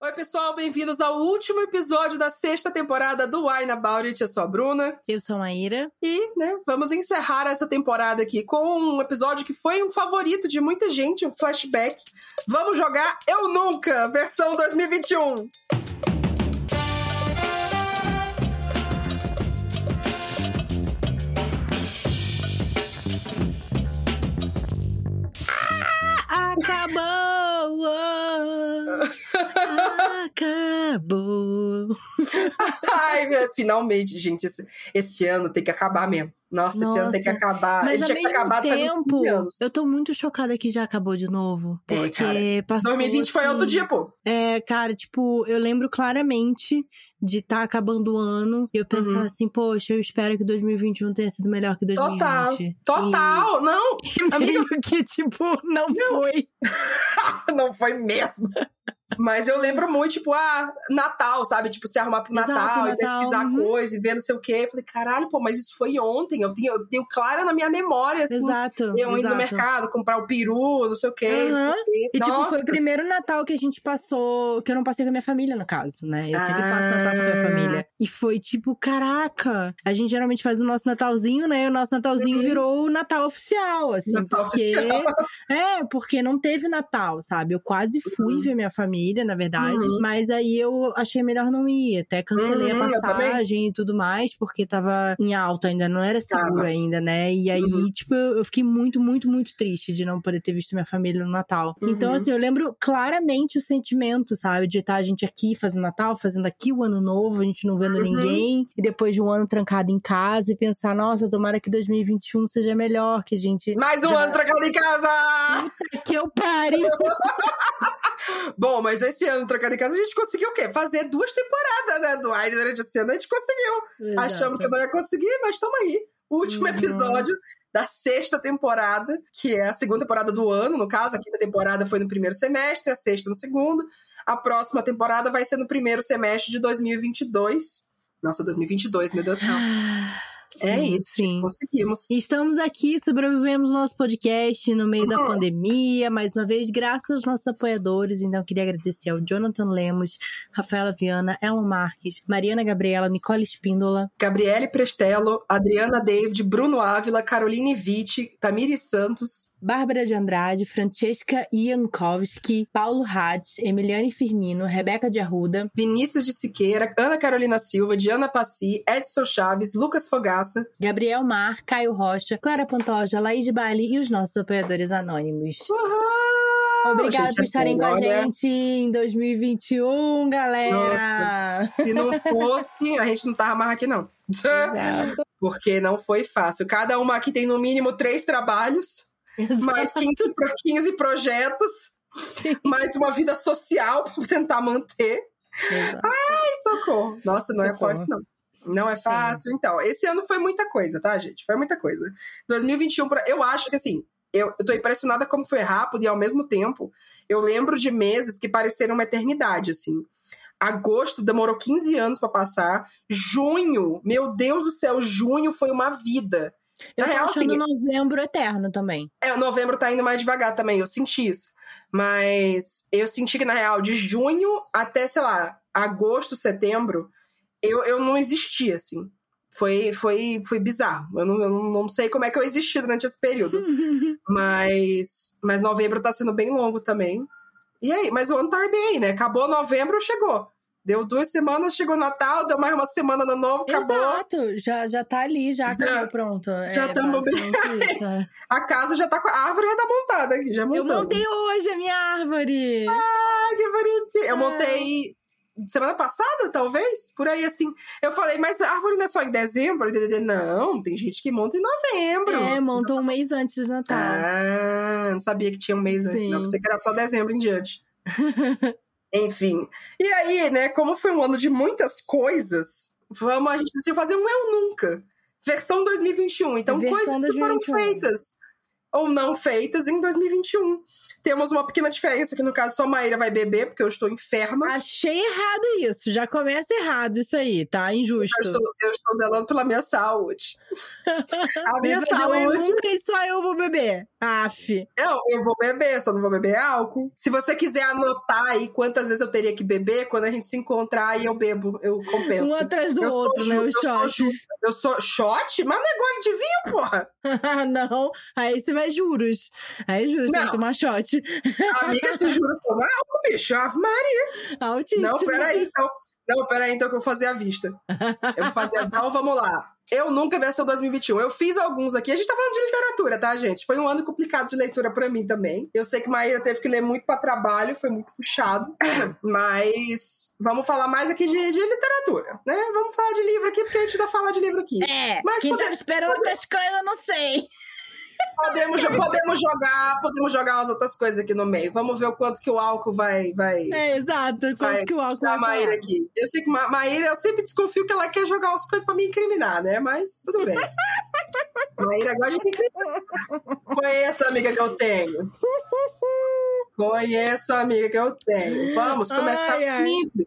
Oi, pessoal, bem-vindos ao último episódio da sexta temporada do Wine About It. Eu sou a Bruna. Eu sou a Maíra. E, né, vamos encerrar essa temporada aqui com um episódio que foi um favorito de muita gente, um flashback. Vamos jogar Eu Nunca, versão 2021. Acabou! Acabou! Ai, finalmente, gente, esse, esse, ano tem que acabar mesmo. Nossa, Nossa, esse ano tem que acabar. Mas Ele tinha acabado tempo, faz uns 15 anos. Eu tô muito chocada que já acabou de novo. Porque é, passou. 2020 assim, foi outro dia, pô. É, cara, tipo, eu lembro claramente de estar tá acabando o ano e eu pensar uhum. assim, poxa, eu espero que 2021 tenha sido melhor que 2020. Total, total, e... não. Amigo, que tipo, não, não. foi. não foi mesmo. Mas eu lembro muito, tipo, ah, Natal, sabe? Tipo, se arrumar Natal, Exato, e Natal, pesquisar uhum. coisa e ver não sei o quê. Eu falei, caralho, pô, mas isso foi ontem. Eu tenho, eu tenho claro na minha memória, assim. Exato. Eu indo no mercado, comprar o peru, não sei o quê. Uhum. Sei o quê. E, Nossa. tipo, foi o primeiro Natal que a gente passou, que eu não passei com a minha família, no caso, né? Eu sempre ah. passo Natal com a minha família. E foi tipo, caraca, a gente geralmente faz o nosso Natalzinho, né? E o nosso Natalzinho uhum. virou o Natal oficial, assim. Natal porque... oficial. É, porque não teve Natal, sabe? Eu quase fui uhum. ver minha família, na verdade. Uhum. Mas aí eu achei melhor não ir. Até cancelei uhum, a passagem e tudo mais, porque tava em alta ainda, não era seguro ainda, né? E aí, uhum. tipo, eu fiquei muito, muito, muito triste de não poder ter visto minha família no Natal. Então, Uhum. assim, eu lembro claramente o sentimento, sabe? De estar a gente aqui fazendo Natal, fazendo aqui o ano novo, a gente não vendo Uhum. ninguém. E depois de um ano trancado em casa e pensar, nossa, tomara que 2021 seja melhor, que a gente. Mais um já... ano trancado em casa! que eu pare! Bom, mas esse ano, trocando em casa, a gente conseguiu o quê? Fazer duas temporadas, né? Do Aires durante esse ano, a gente conseguiu. Exato. Achamos que não ia conseguir, mas estamos aí. Último Uhum. episódio da sexta temporada, que é a segunda temporada do ano, no caso, a quinta temporada foi no primeiro semestre, a sexta no segundo. A próxima temporada vai ser no primeiro semestre de 2022. Nossa, 2022, meu Deus do céu. é isso, sim. conseguimos. Estamos aqui, sobrevivemos nosso podcast no meio da Uhum. pandemia, mais uma vez, graças aos nossos apoiadores. Então, queria agradecer ao Jonathan Lemos, Rafaela Viana, Elon Marques, Mariana Gabriela, Nicole Espíndola, Gabriele Prestelo, Adriana David, Bruno Ávila, Caroline Vitti, Tamiri Santos, Bárbara de Andrade, Francesca Iankowski, Paulo Hatz, Emiliane Firmino, Rebeca de Arruda, Vinícius de Siqueira, Ana Carolina Silva, Diana Passi, Edson Chaves, Lucas Fogaça. Gabriel Mar, Caio Rocha, Clara Pantoja, Laís de Bali e os nossos apoiadores anônimos. Uhul! Obrigada por estarem assim, com a gente em 2021, galera! Se não fosse, a gente não tava mais aqui, não. Exato. Porque não foi fácil. Cada uma aqui tem no mínimo três trabalhos, mais 15, pro- 15 projetos, mais uma vida social pra tentar manter. Exato. Ai, socorro. Nossa, não é Socorro. fácil, não. Não é fácil. Então, esse ano foi muita coisa, tá, gente? Foi muita coisa. 2021, pra- eu acho que assim, eu, eu tô impressionada como foi rápido e ao mesmo tempo, eu lembro de meses que pareceram uma eternidade, assim. Agosto demorou 15 anos pra passar. Junho, meu Deus do céu, junho foi uma vida. Eu Na tô real, achando assim, novembro eterno também. é, novembro tá indo mais devagar também, eu senti isso. Mas eu senti que, na real, de junho até, sei lá, agosto, setembro, eu, eu não existia, assim. Foi, foi, foi bizarro. Eu não, eu não sei como é que eu existi durante esse período. mas, mas novembro tá sendo bem longo também. E aí, mas o ano tá bem aí, né? Acabou novembro, chegou. Deu duas semanas, chegou Natal, deu mais uma semana no novo, acabou. Exato, já, já tá ali, já acabou, Já- pronto. já é, bem. basicamente isso, é. A casa já tá com a árvore já tá montada aqui, já Eu montamos. montei hoje a minha árvore! Ai, que bonitinho. Eu Ah. montei semana passada, talvez, por aí assim. Eu falei, mas a árvore não é só em dezembro? Não, tem gente que monta em novembro. É, montou um mês antes do Natal. Ah, não sabia que tinha um mês antes, Sim. não. Pensei que era só dezembro em diante. Enfim. E aí, né, como foi um ano de muitas coisas, vamos, a gente decidiu fazer um Eu Nunca. Versão 2021. Então, Versão coisas que foram 2021. feitas ou não feitas em 2021. Temos uma pequena diferença que, no caso, só a Maíra vai beber, porque eu estou enferma. Achei errado isso. Já começa errado isso aí, tá? Injusto. Eu estou, eu estou zelando pela minha saúde. a minha saúde. Nunca e só eu vou beber. Aff. Eu, eu vou beber, só não vou beber álcool. Se você quiser anotar aí quantas vezes eu teria que beber, quando a gente se encontrar aí eu bebo, eu compenso. Um atrás do eu outro, sou, né? O eu shot. Sou, eu sou shot? Mas não é gole de vinho, porra! não, aí você vai juros. Aí juros, você vai tomar shot. Amiga, se juro for alto, bicho. Ave Maria. Altíssimo. Não, peraí, então. Não, peraí, então que eu vou fazer a vista. Eu vou fazer. então vamos lá. Eu nunca versão 2021. Eu fiz alguns aqui. A gente tá falando de literatura, tá, gente? Foi um ano complicado de leitura para mim também. Eu sei que Maíra teve que ler muito para trabalho, foi muito puxado. Mas vamos falar mais aqui de, de, literatura, né? Vamos falar de livro aqui, porque a gente ainda fala de livro aqui. É, mas quem tá esperando outras coisas, eu não sei. Podemos, podemos jogar, podemos jogar umas outras coisas aqui no meio. Vamos ver o quanto que o álcool vai. vai é, exato. Quanto vai que o álcool vai. A Maíra aqui. Eu sei que Ma Maíra, eu sempre desconfio que ela quer jogar as coisas pra me incriminar, né? Mas tudo bem. Maíra gosta de me incriminar. Conheço a amiga que eu tenho. Conheço a amiga que eu tenho. Vamos começar ai, ai. simples.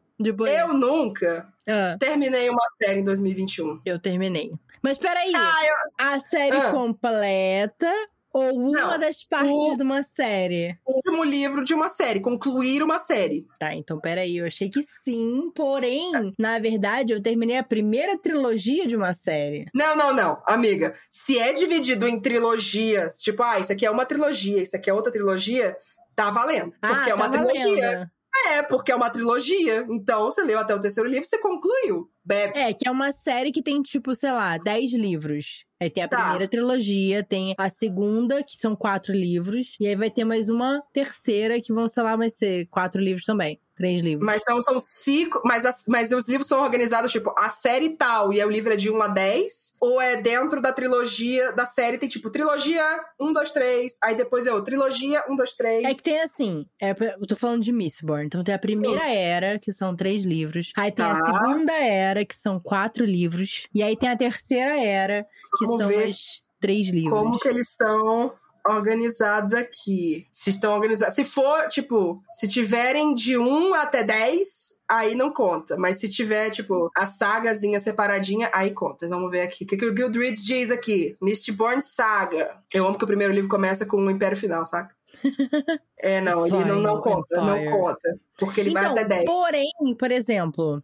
Eu nunca ah. terminei uma série em 2021. Eu terminei. Mas peraí, ah, eu... a série ah. completa ou uma Não, das partes o... de uma série? O último livro de uma série, concluir uma série. Tá, então peraí, eu achei que sim, porém, é. na verdade, eu terminei a primeira trilogia de uma série. Não, não, não, amiga. Se é dividido em trilogias, tipo, ah, isso aqui é uma trilogia, isso aqui é outra trilogia, tá valendo. Porque ah, é uma tá trilogia. Valendo. É, porque é uma trilogia. Então, você leu até o terceiro livro, você concluiu. Bebe. É, que é uma série que tem, tipo, sei lá, dez livros. Aí tem a tá. primeira trilogia, tem a segunda, que são quatro livros. E aí vai ter mais uma terceira, que vão, sei lá, vai ser quatro livros também. Três livros. Mas são, são cinco. Mas, as, mas os livros são organizados, tipo, a série tal, e o livro é de 1 a 10? Ou é dentro da trilogia da série? Tem tipo, trilogia 1, 2, 3. Aí depois é o trilogia 1, 2, 3. É que tem assim. É, eu tô falando de Mistborn. Então tem a primeira Sim. era, que são três livros. Aí tem tá. a segunda era, que são quatro livros. E aí tem a terceira era, que Vamos são as três livros. Como que eles estão organizados aqui. Se estão organizados. Se for, tipo, se tiverem de 1 até 10, aí não conta. Mas se tiver, tipo, a sagazinha separadinha, aí conta. Vamos ver aqui. O que, que o Guildreads diz aqui? Mistborn Saga. Eu amo que o primeiro livro começa com o Império Final, saca? é, não, ele não, não conta, Empire. não conta. Porque ele então, vai até 10. Porém, por exemplo,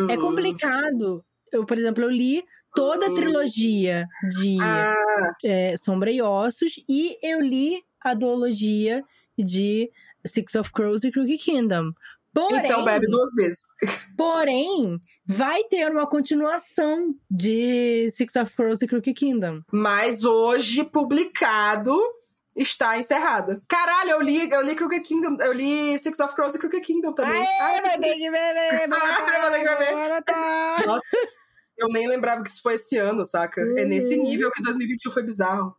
uhum. é complicado. Eu, por exemplo, eu li toda a trilogia de ah. é, Sombra e Ossos e eu li a duologia de Six of Crows e Crooked Kingdom. Porém, então bebe duas vezes. Porém, vai ter uma continuação de Six of Crows e Crooked Kingdom. Mas hoje publicado está encerrada. Caralho, eu li, eu li Crooked Kingdom, eu li Six of Crows e Crooked Kingdom também. Aê, Ai, vai ter que beber! Vai ter que beber! Nossa, eu nem lembrava que isso foi esse ano, saca? É nesse nível que 2021 foi bizarro.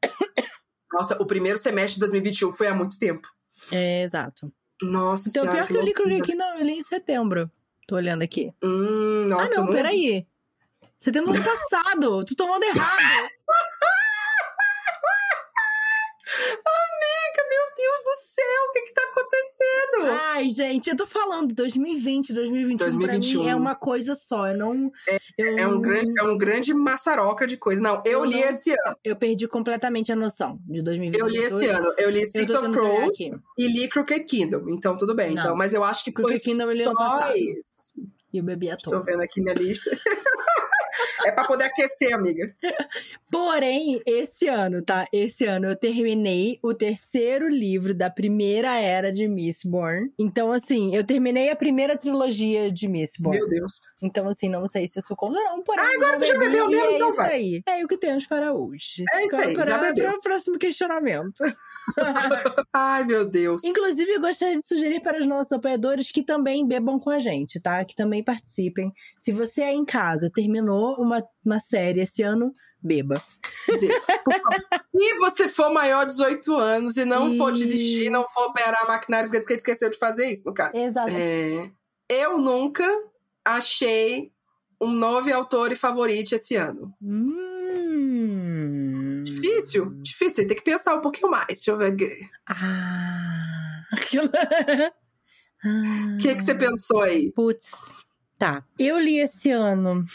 Nossa, o primeiro semestre de 2021 foi há muito tempo. É, exato. Nossa então, senhora. pior que, que eu li aqui, não, eu li em setembro. Tô olhando aqui. Hum, nossa, ah, não, não... peraí. Setembro do ano passado. Tu tomando errado. Ai, gente, eu tô falando, 2020, 2021, 2021. pra mim é uma coisa só, eu não... É, eu... é um, grande, é um grande maçaroca de coisa. Não, eu, eu li não, esse ano. Eu perdi completamente a noção de 2020. Eu li esse ano, eu li Six of Crows e li Crooked Kingdom, então tudo bem. Não. Então, mas eu acho que Crooked foi Kingdom só isso. E eu bebi a toa. Tô vendo aqui minha lista. É pra poder aquecer, amiga. Porém, esse ano, tá? Esse ano eu terminei o terceiro livro da primeira era de Mistborn. Então, assim, eu terminei a primeira trilogia de Mistborn. Meu Deus. Então, assim, não sei se isso conta não, porém... Ah, agora tu já bebeu mesmo, é então isso vai. aí. É o que temos para hoje. É isso aí, para, já bebeu. para o próximo questionamento. Ai, meu Deus. Inclusive, eu gostaria de sugerir para os nossos apoiadores que também bebam com a gente, tá? Que também participem. Se você aí em casa terminou uma, uma série esse ano, beba. Se você for maior de 18 anos e não for dirigir, não for operar maquinários que esqueceu de fazer isso, no caso. Exato. É, eu nunca achei um novo autor e favorito esse ano. Hum. Difícil difícil. Difícil, tem que pensar um pouquinho mais. Deixa eu ver aqui. Ah. Aquilo. O que, que você pensou aí? Putz. Tá. Eu li esse ano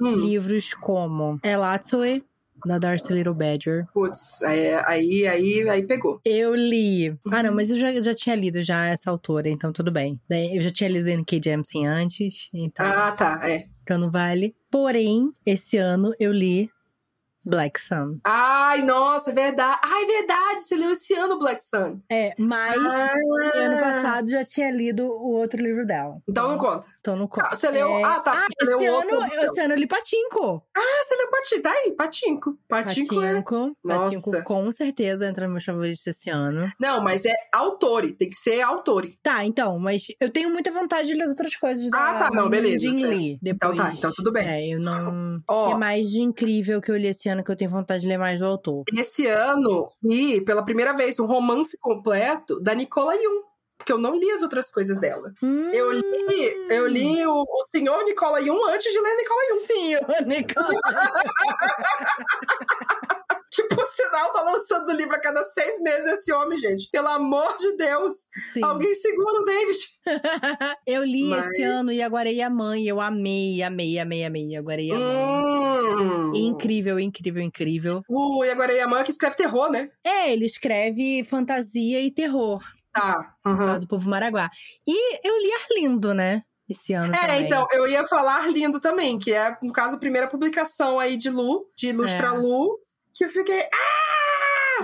Hum, livros como Elatsue, da Darcy Little Badger. putz, aí, aí, aí, pegou. Eu li. Ah, não, mas eu já, já tinha lido já essa autora, então tudo bem. Eu já tinha lido N.K. Jemisin antes, então, Ah, tá, é. então não vale. Porém, esse ano eu li Black Sun. Ai, nossa, é verdade. Ai, verdade, você leu esse ano Black Sun. É, mas Ah, ano passado já tinha lido o outro livro dela. Então não conta. Então não conta. Ah, Você leu. É, Ah, tá. Ah, você esse outro. ano, esse ano eu li Patinco. Ah, você leu Patinco. Tá aí, Patinco. Patinco é. Patinco. Nossa. Patinco com certeza entra nos meus favoritos desse ano. Não, mas é autori. Tem que ser autori. Tá, então, mas eu tenho muita vontade de ler as outras coisas da Ah, tá, não, beleza. Jin É. Lee. Então Depois. tá, então tudo bem. É, eu não. O Ó, que é mais de incrível que eu li esse ano que eu tenho vontade de ler mais do autor? esse ano li pela primeira vez um romance completo da Nicola Jung. Porque eu não li as outras coisas dela. Eu li, eu li o, o senhor Nicola Jung antes de ler Nicola Jung. O Nicola. Que por sinal tá lançando livro a cada seis meses esse homem, gente. Pelo amor de Deus. Sim. Alguém segura o David. eu li Mas- esse ano e Aguarei a Mãe. Eu amei, amei, amei, amei. Aguarei a Mãe. Hum. Incrível, incrível, incrível. O Agora Yaman que escreve terror, né? É, ele escreve fantasia e terror, Tá. Uhum. do povo Maraguá. E eu li Arlindo, né? Esse ano É, também. então, eu ia falar lindo também, que é, no caso, a primeira publicação aí de Lu, de Ilustra É. Lu, que eu fiquei. Ah!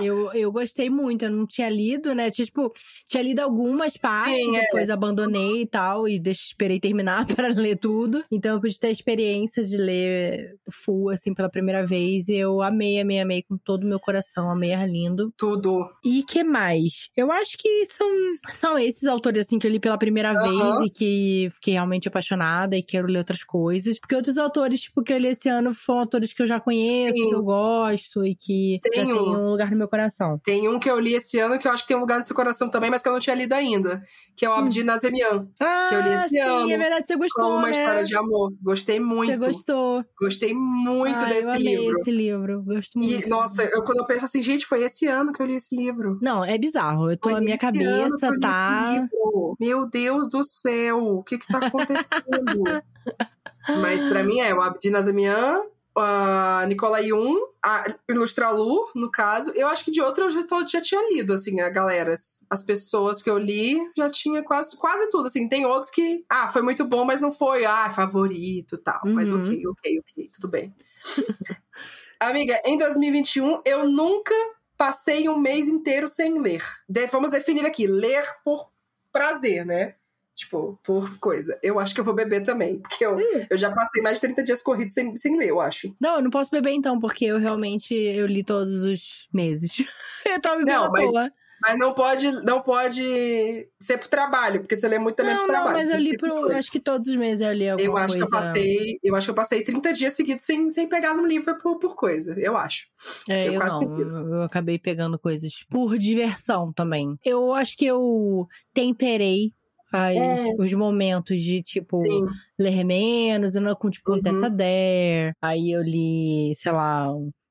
Eu, eu gostei muito, eu não tinha lido, né? Tipo, tinha lido algumas partes, Sim, é. depois abandonei e tal, e deixa, esperei terminar para ler tudo. Então eu pude ter a experiência de ler full, assim, pela primeira vez. E eu amei, amei, amei com todo o meu coração, amei Arlindo. Tudo. E que mais? Eu acho que são, são esses autores, assim, que eu li pela primeira Aham. vez e que fiquei realmente apaixonada e quero ler outras coisas. Porque outros autores, tipo, que eu li esse ano foram autores que eu já conheço, Sim. que eu gosto e que já Tem um- um lugar no meu coração. Tem um que eu li esse ano que eu acho que tem um lugar no seu coração também, mas que eu não tinha lido ainda. Que é o Abdi Nazemian, Ah, eu li esse sim, ano, é verdade, você gostou, uma né? história de amor. Gostei Você muito. gostou. Gostei muito Ah, eu desse amei livro. esse livro, gosto muito. E, nossa, eu, quando eu penso assim, gente, foi esse ano que eu li esse livro. Não, é bizarro. Eu tô, Foi a minha que cabeça eu tá... Meu Deus do céu, o que que tá acontecendo? Mas pra mim é o Abdi Nazemian, a Nicola Jung, a Ilustra Lu, no caso. Eu acho que de outro eu já, tô- já tinha lido, assim, a galera. As- As pessoas que eu li já tinha quase, quase tudo, assim. Tem outros que, ah, foi muito bom, mas não foi, ah, favorito e tal. Mas Uhum. ok, ok, ok, tudo bem. Amiga, em 2021, eu nunca passei um mês inteiro sem ler. De- vamos definir aqui, ler por prazer, né? Tipo, por coisa. Eu acho que eu vou beber também, porque eu, eu já passei mais de 30 dias corridos sem, sem ler, eu acho. Não, eu não posso beber então, porque eu realmente eu li todos os meses. eu tava bebendo Não, à mas- toa. Mas não pode, não pode ser pro trabalho, porque você lê muito também Não, pro não, trabalho. mas eu li pro. coisa. Acho que todos os meses eu li alguma Eu acho que eu coisa. passei. Eu acho que eu passei 30 dias seguidos sem, sem pegar no livro por, por coisa, eu acho. É, Eu eu, não. Eu acabei pegando coisas por diversão também. Eu acho que eu temperei as- É. os momentos de, tipo, Sim. ler menos, eu não com, tipo, um Uhum. Tessa Dare. Aí eu li, sei lá,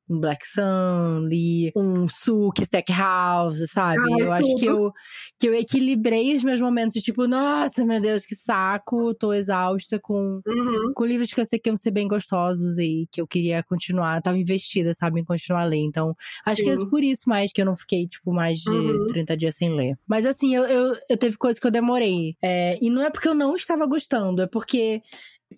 um Black Sun, li um Suki Stackhouse, sabe? Ai, eu acho que eu, que eu equilibrei os meus momentos de tipo, nossa, meu Deus, que saco, tô exausta com Uhum. com livros que eu sei que iam ser bem gostosos e que eu queria continuar, tava investida, sabe, em continuar a ler. Então, acho que é Sim. por isso mais que eu não fiquei, tipo, mais de Uhum. 30 dias sem ler. Mas assim, eu, eu, eu teve coisa que eu demorei. É, e não é porque eu não estava gostando, é porque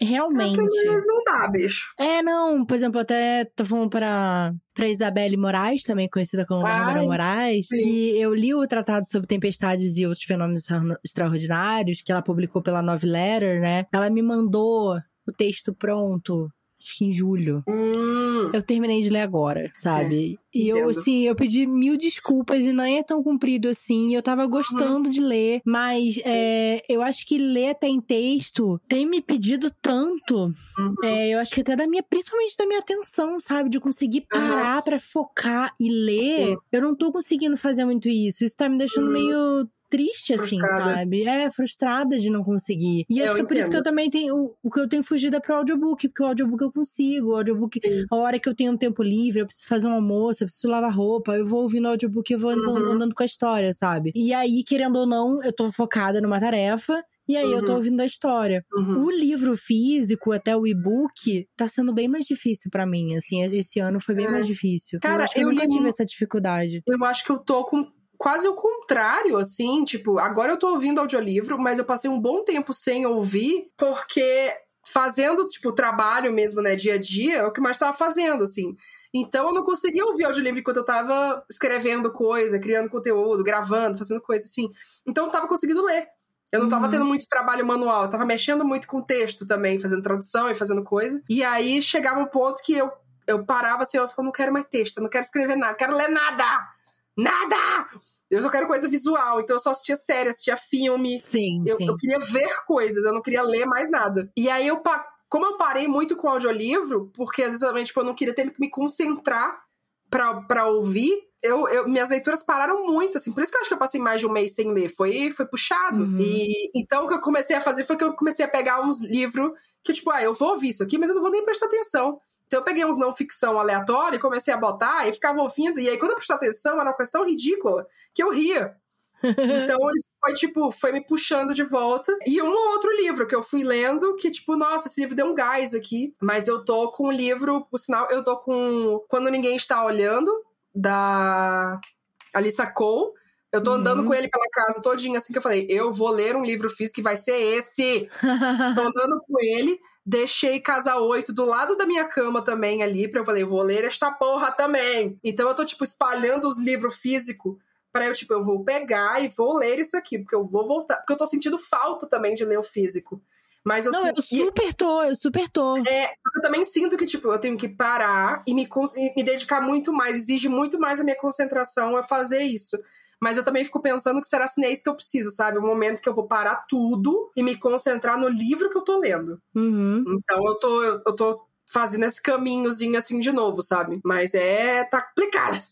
realmente. É às vezes não dá, bicho. É, não, por exemplo, até tô falando pra, pra Isabelle Moraes, também conhecida como Bárbara Moraes, sim. que eu li o Tratado sobre Tempestades e Outros Fenômenos Extra- Extraordinários, que ela publicou pela Nove Letter, né? Ela me mandou o texto pronto, acho que em julho. Hum, Eu terminei de ler agora, sabe? e eu, assim, eu pedi mil desculpas e não é tão comprido assim. Eu tava gostando de ler, mas é, eu acho que ler até em texto tem me pedido tanto. Uhum. É, eu acho que até da minha, principalmente da minha atenção, sabe? De conseguir parar pra focar e ler. Eu não tô conseguindo fazer muito isso. Isso tá me deixando Uhum. meio triste, assim, Frustrada. sabe? É, frustrada de não conseguir. E Eu acho que é por isso que eu também tenho. O, que eu tenho fugido é pro audiobook, porque o audiobook eu consigo. O audiobook, Sim. a hora que eu tenho um tempo livre, eu preciso fazer um almoço, eu preciso lavar roupa, eu vou ouvindo o audiobook e eu vou andando, Uhum. andando com a história, sabe? E aí, querendo ou não, eu tô focada numa tarefa. E aí eu tô Uhum. ouvindo a história. Uhum. O livro físico, até o e-book, tá sendo bem mais difícil pra mim. Assim, esse ano foi bem É. mais difícil. Cara, eu eu, eu nunca li tive essa dificuldade. Eu acho que eu tô com quase o contrário, assim, tipo, agora eu tô ouvindo audiolivro, mas eu passei um bom tempo sem ouvir, porque fazendo, tipo, trabalho mesmo, né, dia a dia, é o que mais tava fazendo, assim. Então eu não conseguia ouvir audiolivro enquanto eu tava escrevendo coisa, criando conteúdo, gravando, fazendo coisa, assim. Então eu tava conseguindo ler. Eu não tava Uhum. tendo muito trabalho manual, eu tava mexendo muito com texto também, fazendo tradução e fazendo coisa. E aí chegava um ponto que eu, eu parava assim, eu falava, não quero mais texto, não quero escrever nada, não quero ler nada! Nada! Eu só quero coisa visual, então eu só assistia série, assistia filme. Sim, Eu, sim. eu queria ver coisas, eu não queria ler mais nada. E aí eu, como eu parei muito com audiolivro, porque às vezes também, tipo, eu não queria ter que me concentrar pra, pra ouvir, eu, eu- minhas leituras pararam muito, assim. Por isso que eu acho que eu passei mais de um mês sem ler. Foi, foi puxado. Uhum. E então o que eu comecei a fazer foi que eu comecei a pegar uns livros que, tipo, ah, eu vou ouvir isso aqui, mas eu não vou nem prestar atenção. Então eu peguei uns não ficção aleatório e comecei a botar e ficava ouvindo. E aí, quando eu prestava atenção, era uma coisa tão ridícula que eu ria. Então ele foi, tipo, foi me puxando de volta. E um outro livro que eu fui lendo, que, tipo, nossa, esse livro deu um gás aqui. Mas eu tô com o livro, por sinal, eu tô com Quando Ninguém Está Olhando, da Alissa Cole. Eu tô Uhum. andando com ele pela casa todinha, assim que eu falei, eu vou ler um livro físico que vai ser esse. Tô andando com ele. Deixei Casa 8 do lado da minha cama também ali, pra eu falei, vou ler esta porra também. Então eu tô, tipo, espalhando os livros físicos pra eu, tipo, eu vou pegar e vou ler isso aqui, porque eu vou voltar. Porque eu tô sentindo falta também de ler o físico. Mas eu Não, eu sinto. super tô, eu super tô. é, só que eu também sinto que, tipo, eu tenho que parar e me, e me dedicar muito mais, exige muito mais a minha concentração a fazer isso. Mas eu também fico pensando que será assim, é isso que eu preciso, sabe? Um momento que eu vou parar tudo e me concentrar no livro que eu tô lendo. Uhum. Então eu tô, eu tô fazendo esse caminhozinho assim de novo, sabe? Mas é. tá complicado.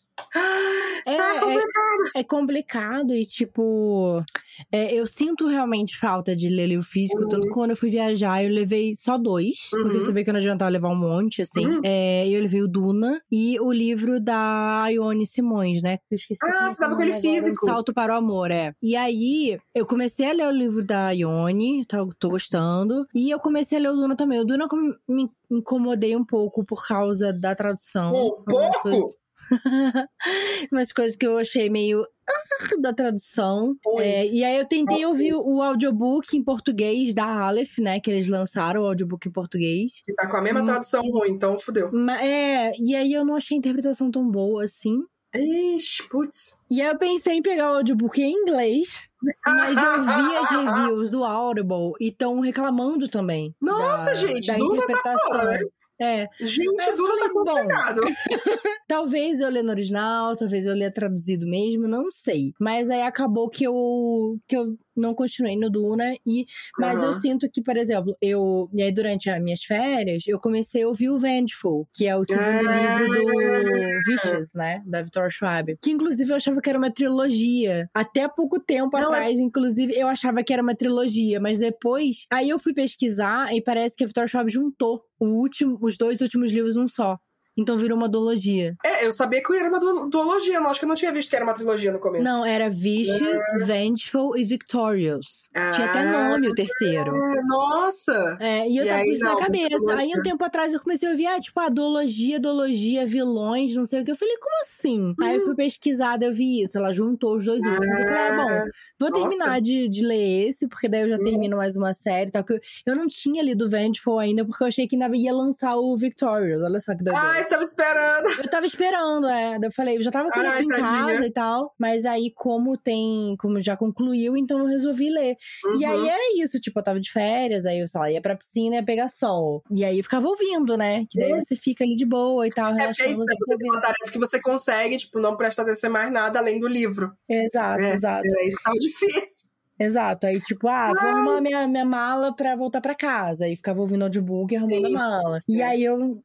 É, Tá é, complicado. é complicado e, tipo, é, eu sinto realmente falta de ler livro físico. Uhum. Tanto que quando eu fui viajar, eu levei só dois, porque eu Uhum. sabia que não adiantava levar um monte, assim. Uhum. É, eu levei o Duna e o livro da Ione Simões, né? Que eu esqueci. Ah, é você que é tava com ele físico. Um Salto para o Amor, é. E aí, eu comecei a ler o livro da Ione, tá, tô gostando. E eu comecei a ler o Duna também. O Duna me incomodei um pouco por causa da tradução. Um pouco? umas coisas que eu achei meio ah, da tradução. É, e aí eu tentei ouvir o audiobook em português da Aleph, né? Que eles lançaram o audiobook em português. Que tá com a mesma Hum. tradução ruim, então fudeu. É, e aí eu não achei a interpretação tão boa assim. Ixi, putz. E aí eu pensei em pegar o audiobook em inglês, mas eu vi as reviews do Audible e estão reclamando também. Nossa, da, gente, da Duna tá interpretação. fora, né? É, Gente, eu Duna tá complicado. Talvez eu lê no original, talvez eu lê traduzido mesmo, não sei. Mas aí acabou que eu que eu não continuei no Duna e mas eu Aham. sinto que, por exemplo, eu e aí durante as minhas férias, eu comecei a ouvir o Vengeful, que é o segundo Ah. livro do Vicious, né, da Victoria Schwab, que inclusive eu achava que era uma trilogia. Até pouco tempo Não, é atrás, inclusive, eu achava que era uma trilogia, mas depois, aí eu fui pesquisar e parece que a Victoria Schwab juntou o último, os dois últimos livros num só. Então virou uma duologia. É, eu sabia que era uma du- duologia, não acho que eu não tinha visto que era uma trilogia no começo. Não, era Vicious, Vengeful e Victorious. Tinha até Ah. nome o terceiro. Ah, Nossa! É, e eu E tava com isso na cabeça. Aí um tempo atrás eu comecei a ouvir, ah, tipo, a duologia, duologia, vilões, não sei o que. Eu falei, como assim? Aí eu fui pesquisar, daí eu vi isso. Ela juntou os dois últimos. Eu falei, ah, bom, vou Nossa. terminar de, de ler esse, porque daí eu já termino mais uma série e tal. Que eu, eu não tinha lido Vengeful ainda, porque eu achei que ainda ia lançar o Victorious. Olha só que doideira. Ai, estava esperando. Eu tava esperando, é. Eu falei, eu já tava com ele em casa e tal. Mas aí, como tem. Como já concluiu, então eu resolvi ler. E Uhum. aí era isso, tipo, eu tava de férias, aí eu, sei lá, ia pra piscina e ia pegar sol. E aí eu ficava ouvindo, né? Que daí você fica ali de boa e tal, É porque é isso, né? Você tem uma tarefa que você consegue, tipo, não prestar atenção em mais nada além do livro. Exato, É, exato. Era isso que tava difícil. Exato. Aí, tipo, ah, vou arrumar minha, minha mala pra voltar pra casa. Aí ficava ouvindo audiobook e arrumando Sim. a mala. E É. aí eu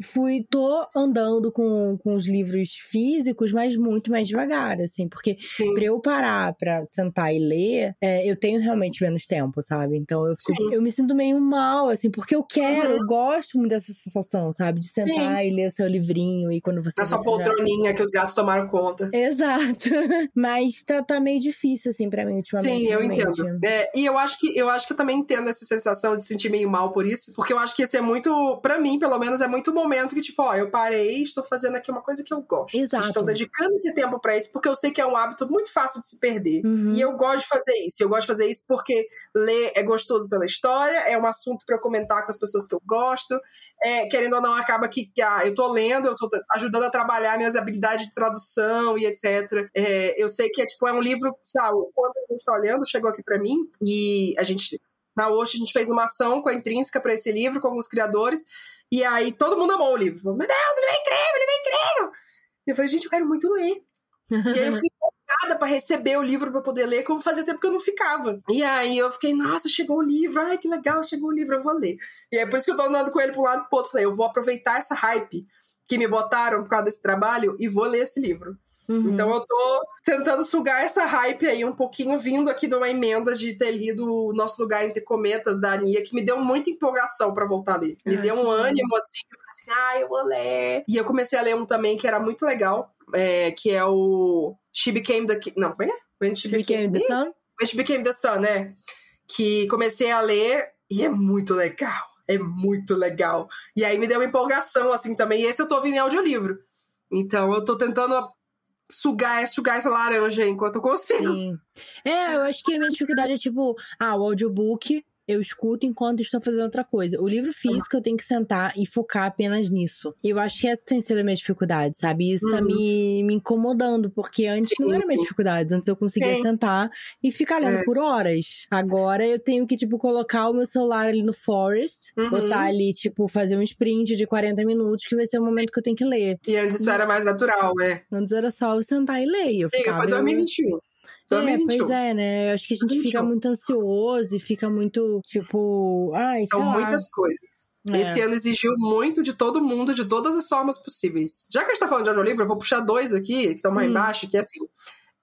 fui, tô andando com, com os livros físicos, mas muito mais devagar, assim, porque pra eu parar pra sentar e ler, é, eu tenho realmente menos tempo, sabe? Então eu, fico, eu me sinto meio mal, assim, porque eu quero, uhum. eu gosto muito dessa sensação, sabe? De sentar Sim. e ler seu livrinho e quando você. Na sua poltroninha já... que os gatos tomaram conta. Exato. mas tá, tá meio difícil, assim, pra mim, ultimamente. Sim, eu entendo. É, e eu acho que eu acho que eu também entendo essa sensação de sentir meio mal por isso, porque eu acho que esse é muito, para mim, pelo menos, é muito momento que, tipo, ó, eu parei, estou fazendo aqui uma coisa que eu gosto. Exato. Estou dedicando esse tempo para isso, porque eu sei que é um hábito muito fácil de se perder. Uhum. E eu gosto de fazer isso. Eu gosto de fazer isso porque ler é gostoso pela história, é um assunto para eu comentar com as pessoas que eu gosto. É, querendo ou não, acaba que, que ah, eu tô lendo, eu tô ajudando a trabalhar minhas habilidades de tradução e etc. É, eu sei que é tipo, é um livro, sabe, quando a gente tá olhando, chegou aqui para mim, e a gente na Osh, a gente fez uma ação com a Intrínseca para esse livro, com alguns criadores. E aí todo mundo amou o livro. Falou, meu Deus, ele é incrível, ele é incrível. E eu falei, gente, eu quero muito ler. e aí eu fiquei empolgada para receber o livro para poder ler, como fazia tempo que eu não ficava. E aí eu fiquei, nossa, chegou o livro, ai que legal, chegou o livro, eu vou ler. E é por isso que eu tô andando com ele um lado e pro outro. Falei, eu vou aproveitar essa hype que me botaram por causa desse trabalho e vou ler esse livro. Uhum. Então eu tô tentando sugar essa hype aí um pouquinho, vindo aqui de uma emenda de ter lido o Nosso Lugar Entre Cometas, da Ania, que me deu muita empolgação para voltar a ler. Me deu um ânimo, assim, assim, ah, eu vou ler. E eu comecei a ler um também que era muito legal, é, que é o She Became the... Não, como é? When She, She Became, became the Sun? When She Became the Sun, né? Que comecei a ler e é muito legal. É muito legal. E aí me deu uma empolgação, assim, também. E esse eu tô ouvindo em audiolivro. Então eu tô tentando sugar, sugar essa laranja enquanto eu consigo. Sim. É, eu acho que a minha dificuldade é tipo, ah, o audiobook eu escuto enquanto estou fazendo outra coisa. O livro físico eu tenho que sentar e focar apenas nisso. Eu acho que essa tem sido a minha dificuldade, sabe? Isso tá uhum. tá me, me incomodando, porque antes sim, não era sim. minha dificuldade. Antes eu conseguia sim. sentar e ficar lendo é. por horas. Agora eu tenho que, tipo, colocar o meu celular ali no Forest, uhum. botar ali, tipo, fazer um sprint de 40 minutos, que vai ser o momento que eu tenho que ler. E antes isso era mais natural, né? Antes era só eu sentar e ler. Eu Amiga, foi 2021. É, pois é, né? Eu acho que a gente fica muito ansioso e fica muito, tipo, ai, São muitas coisas. É. Esse ano exigiu muito de todo mundo, de todas as formas possíveis. Já que a gente tá falando de audiolivro, eu vou puxar dois aqui, que estão mais hum. embaixo, que é assim.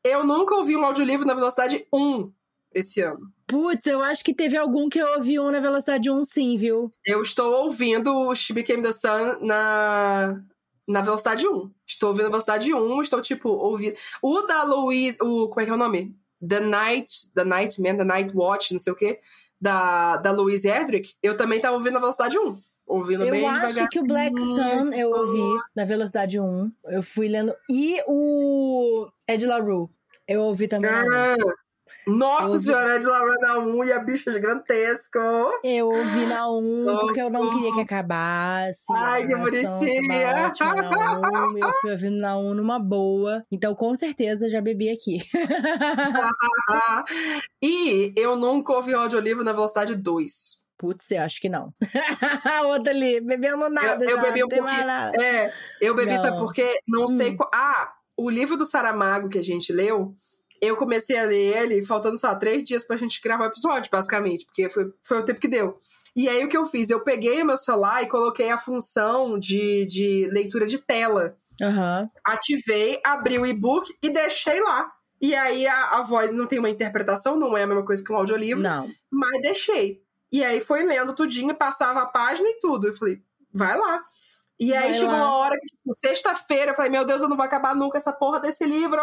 Eu nunca ouvi um audiolivro na velocidade 1 esse ano. Putz, eu acho que teve algum que eu ouvi um na velocidade 1, sim, viu? Eu estou ouvindo o She Became the Sun na, na velocidade 1. Estou ouvindo a velocidade 1, estou, tipo, ouvindo. O da Louise. O, como é que é o nome? The Night. The Night Man, The Night Watch, não sei o quê. Da, da Louise Edric, eu também estava ouvindo na velocidade 1. Ouvindo eu bem acho que o Black Sun eu ouvi na velocidade 1. Eu fui lendo. E o Ed LaRue. Eu ouvi também. Ah, nossa ouvi... senhora, de lavando na 1 e a bicha gigantesca. Eu ouvi na 1 porque eu não queria que acabasse. Ai, que bonitinha. Na eu fui ouvindo na 1 numa boa. Então, com certeza, já bebi aqui. e eu nunca ouvi audiolivro na velocidade 2. Putz, eu acho que não. Outra ali, bebendo nada. Eu, eu já, bebi um pouquinho. É, eu bebi, não. sabe porque não hum. sei qual. Ah, o livro do Saramago que a gente leu eu comecei a ler ele faltando, lá, três dias pra gente gravar o episódio, basicamente, porque foi, foi o tempo que deu. E aí o que eu fiz? Eu peguei o meu celular e coloquei a função de, de leitura de tela. Uhum. Ativei, abri o e-book e deixei lá. E aí a, a voz não tem uma interpretação, não é a mesma coisa que um audiolivro. Não. Mas deixei. E aí foi lendo tudinho, passava a página e tudo. Eu falei, vai lá. E aí Vai chegou lá. uma hora que, tipo, sexta-feira, eu falei, meu Deus, eu não vou acabar nunca essa porra desse livro.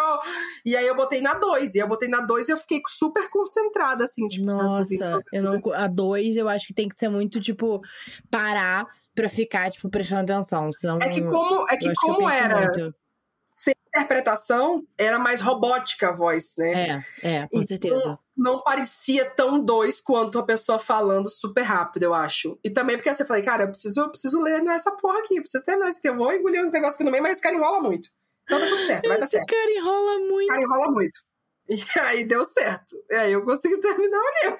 E aí eu botei na 2. E eu botei na 2 e eu fiquei super concentrada, assim, tipo, Nossa, eu não. A 2 eu acho que tem que ser muito, tipo, parar pra ficar, tipo, prestando atenção. Senão, é que como, é que como que era. Muito sem interpretação, era mais robótica a voz, né? É, é, com certeza. Não parecia tão dois quanto a pessoa falando super rápido, eu acho. E também porque você falei, cara, eu preciso, eu preciso ler nessa porra aqui, eu preciso terminar isso aqui. Eu vou engolir uns negócios aqui no meio, mas esse cara enrola muito. Então tá tudo certo, vai dar certo. Esse cara enrola muito. Esse cara enrola muito. E aí deu certo. E aí eu consegui terminar o livro.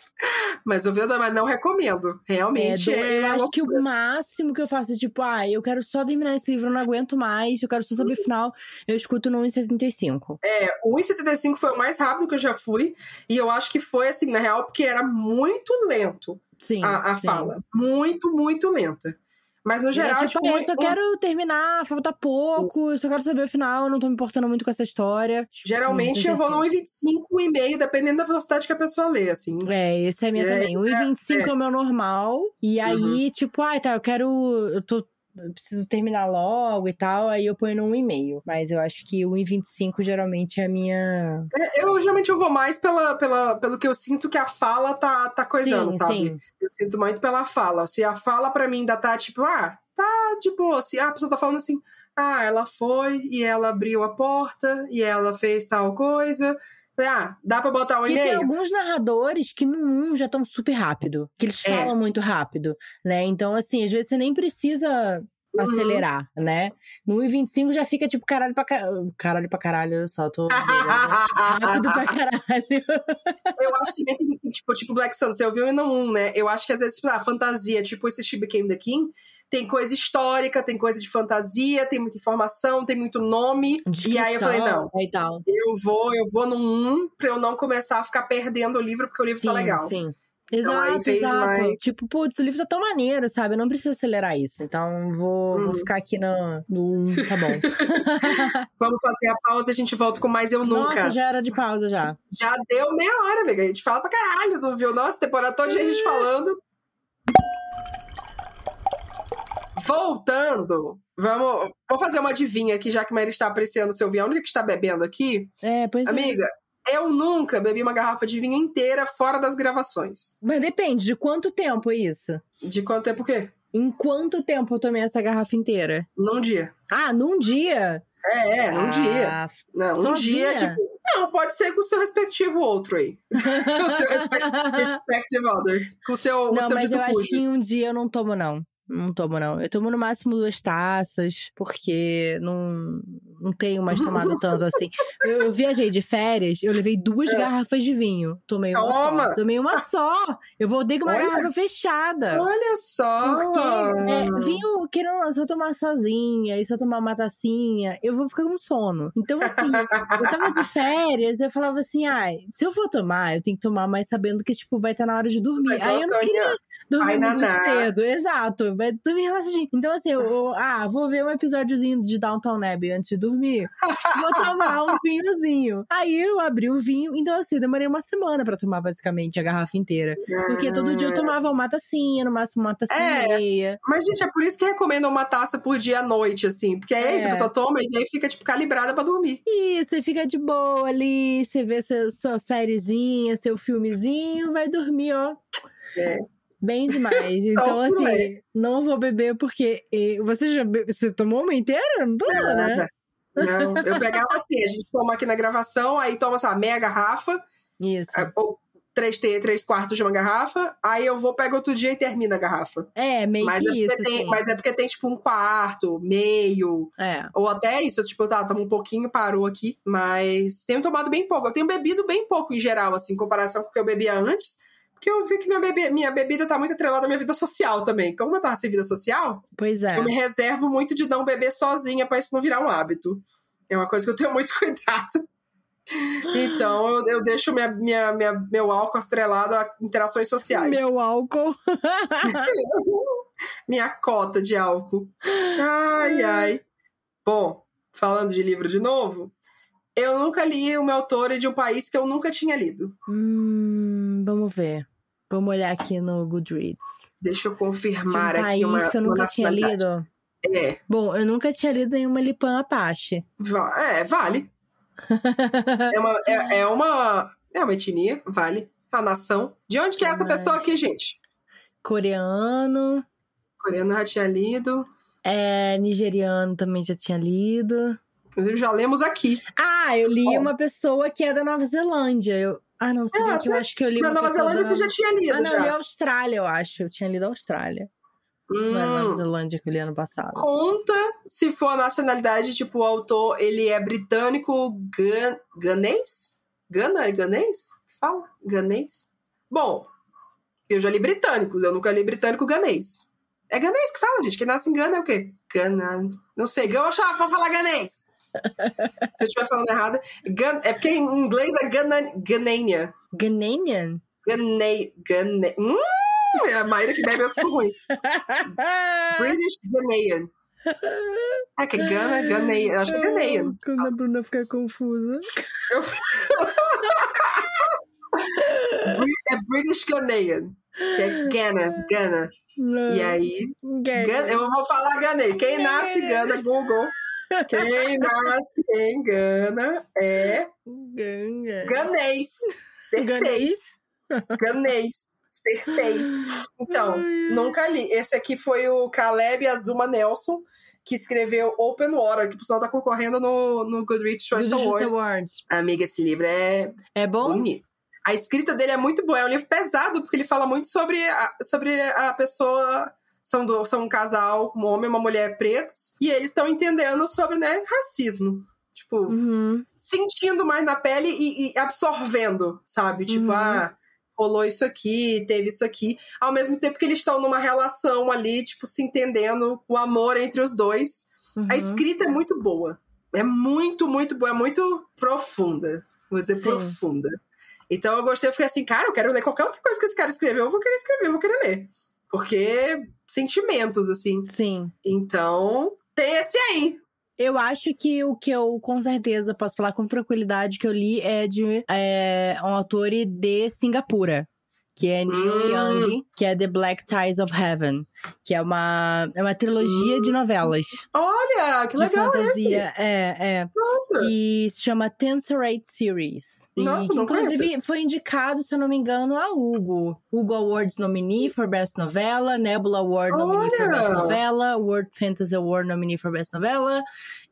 Mas o Venda, mas não recomendo. Realmente. É, é eu acho que o máximo que eu faço é tipo, ah, eu quero só terminar esse livro, eu não aguento mais, eu quero só saber o final. Eu escuto no 1,75. É, o 1,75 foi o mais rápido que eu já fui. E eu acho que foi assim, na real, porque era muito lento sim, a, a sim. fala. Muito, muito lenta. Mas no geral, é, tipo, tipo, eu só quero terminar, falta pouco, eu só quero saber o final, não tô me importando muito com essa história. Tipo, geralmente eu vou no 1,25, 1,5, dependendo da velocidade que a pessoa lê, assim. É, esse é a minha É, também. esse 1,25 é, é- é o meu normal. E aí, tipo, ai, tá, eu quero. Eu tô. Eu preciso terminar logo e tal, aí eu ponho no 1,5. Mas eu acho que o 1,25 geralmente é a minha. É, Eu geralmente eu vou mais pela, pela, pelo que eu sinto que a fala tá, tá coisando, sim, sabe? sim. Eu sinto muito pela fala. Se a fala pra mim ainda tá tipo, ah, tá de boa. Se a pessoa tá falando assim, ah, ela foi e ela abriu a porta e ela fez tal coisa. Ah, dá pra botar um E tem e-mail? alguns narradores que no 1 já estão super rápido. Que eles É. falam muito rápido, né? Então, assim, às vezes você nem precisa Uhum. acelerar, né? No 1,25 já fica tipo caralho pra caralho. Caralho pra caralho, eu só tô. rápido pra caralho. Eu acho que também tem, tipo, tipo Black Sun, você ouviu e não um, né? Eu acho que às vezes, tipo, a fantasia, tipo esse She Became the King, tem coisa histórica, tem coisa de fantasia, tem muita informação, tem muito nome. E aí eu falei, não, Descrição tal. eu vou, eu vou no um pra eu não começar a ficar perdendo o livro, porque o livro sim, tá legal. Sim. Então, Exato, fez exato. mais- Tipo, putz, o livro tá tão maneiro, sabe? Eu não preciso acelerar isso. Então, vou, vou Uhum. ficar aqui no, no 1, tá bom. Vamos fazer a pausa e a gente volta com mais Eu Nunca. Nossa, já era de pausa já. Já deu meia hora, amiga. A gente fala pra caralho, tu viu? Nossa, temporada toda a gente falando. Voltando, vamos, vamos fazer uma adivinha aqui, já que a Mary está apreciando seu vinho. A única que está bebendo aqui, É, pois é. amiga, eu nunca bebi uma garrafa de vinho inteira fora das gravações. Mas depende, de quanto tempo é isso? De quanto tempo o quê? Em quanto tempo eu tomei essa garrafa inteira? Num dia. Ah, num dia? É, é, num dia. Ah, Não, um dia, tipo. Não, pode ser com o seu respectivo outro aí. com o seu respe- respective other. Com o seu, o Não, seu mas eu acho cujo. que em um dia eu não tomo, não. Não tomo, não. Eu tomo no máximo duas taças, porque não, não tenho mais tomado tanto assim. Eu, eu viajei de férias, eu levei duas É. garrafas de vinho. Tomei uma Toma! só. Tomei uma só. Eu voltei com uma Olha. garrafa fechada. Olha só! Porque é, vinho, querendo não, se eu tomar sozinha e se eu tomar uma tacinha, eu vou ficar com sono. Então, assim, eu tava de férias, eu falava assim, ai, se eu for tomar, eu tenho que tomar mais sabendo que, tipo, vai estar na hora de dormir. Aí eu não queria dormir Ai, muito naná. cedo. Exato, vai dormir relaxadinho. Então, assim, eu, eu- ah, vou ver um episódiozinho de Downtown Abbey antes de dormir. Vou tomar um vinhozinho. Aí eu abri o vinho, então assim, eu demorei uma semana pra tomar basicamente a garrafa inteira. Porque todo dia eu tomava uma tacinha, no máximo uma tacinha É. meia. Mas, gente, é por isso que recomendam uma taça por dia à noite, assim. Porque é, isso, É. a pessoa toma e aí fica, tipo, calibrada pra dormir. E você fica de boa ali, você vê seu, sua sériezinha, seu filmezinho, vai dormir, ó. É. Bem demais. Então, assim, não vou beber porque. eh, Você já be... Você tomou uma inteira? Não tomou, né? Nada. Não, eu pegava assim, a gente toma aqui na gravação, aí toma, lá, meia garrafa, Isso. ou três, três quartos de uma garrafa, aí eu vou, pego outro dia e termino a garrafa. É, meio Mas que é, isso. tem, assim. mas é porque tem, tipo, um quarto, meio, É. ou até isso, tipo, tá, toma um pouquinho, parou aqui, mas tenho tomado bem pouco. Eu tenho bebido bem pouco em geral, assim, em comparação com o que eu bebia antes, porque eu vi que minha, bebe- minha bebida tá muito atrelada à minha vida social também. Como eu tava sem vida social, Pois é. eu me reservo muito de não beber sozinha pra isso não virar um hábito. É uma coisa que eu tenho muito cuidado. Então, eu, eu deixo minha, minha, minha- meu álcool atrelado a interações sociais. Meu álcool. Minha cota de álcool. Ai, ai. Bom, falando de livro de novo, eu nunca li uma autora de um país que eu nunca tinha lido. Hum, vamos ver. Vamos olhar aqui no Goodreads. Deixa eu um confirmar país aqui uma, que eu nunca tinha lido. É, Bom, eu nunca tinha lido nenhuma Lipan Apache. va- é, vale. é, uma, é, é uma. É uma etnia, vale. Uma nação. De onde que é essa pessoa aqui, gente? Coreano. Coreano já tinha lido. É, nigeriano também já tinha lido. Inclusive, já lemos aqui. Ah, eu li uma pessoa que é da Nova Zelândia. Eu... Ah, não, se É, que eu acho que eu li Na Nova Zelândia da você já tinha lido. Ah, não, eu li já. Austrália, eu acho. Eu tinha lido Austrália. Não era Nova Hum. Zelândia que eu li ano passado. Conta se for a nacionalidade, tipo, o autor, ele é britânico gan... ganês? Gana? É ganês? Que fala? Ganês? Bom, eu já li britânicos, eu nunca li britânico ganês. É ganês que fala, gente. Quem nasce em Gana é o quê? Gana. Não sei. Eu achava pra falar ganês. Se eu estiver falando errado. É porque em inglês é Gana... Ganania. Ghanaian? Ganei. Gane... Hum, a Mayra que bebe eu sou ruim. British Ghanaian. É que é Gana, Ghanaian. Acho que é Ghanaian. Quando a Bruna ficar confusa. Eu... é British Ghanaian. Que é Ghana, Ghana. Não. E aí, Gana. Gana- eu vou falar Ghanês. Quem nasce Gana, Google. Quem nasce em Gana é Gana. ganês. Acertei. Ganês? Ganês. Acertei. Então, nunca li. Esse aqui foi o Caleb Azuma Nelson, que escreveu Open Water, que por sinal tá concorrendo no, no Goodreads Choice Justice Award. Awards. Amiga, esse livro é É bom? bonito. A escrita dele é muito boa. É um livro pesado, porque ele fala muito sobre a, sobre a pessoa. São, do, são um casal, um homem e uma mulher pretos, e eles estão entendendo sobre né, racismo. Tipo, Uhum. sentindo mais na pele e, e absorvendo, sabe? Tipo, Uhum. ah, rolou isso aqui, teve isso aqui. Ao mesmo tempo que eles estão numa relação ali, tipo, se entendendo, o amor entre os dois. Uhum. A escrita é muito boa. É muito, muito boa. É muito profunda. Vou dizer Sim. profunda. Então eu gostei, eu fiquei assim, cara, eu quero ler qualquer outra coisa que esse cara escreveu, eu vou querer escrever, eu vou querer ler. Porque sentimentos, assim. Sim. Então, tem esse aí. Eu acho que o que eu, com certeza, posso falar com tranquilidade que eu li é de é, um autor de Singapura. Que é Neil Hum. Young, que é The Black Ties of Heaven. Que é uma, é uma trilogia de novelas. Olha, que legal esse. fantasia. É, é. Nossa. que se chama Tensorate Series. Nossa, que, não inclusive, esse. foi indicado, se eu não me engano, a Hugo. Hugo Awards nominee for Best Novela, Nebula Award nominee for Best Olha! Novela, World Fantasy Award nominee for Best Novela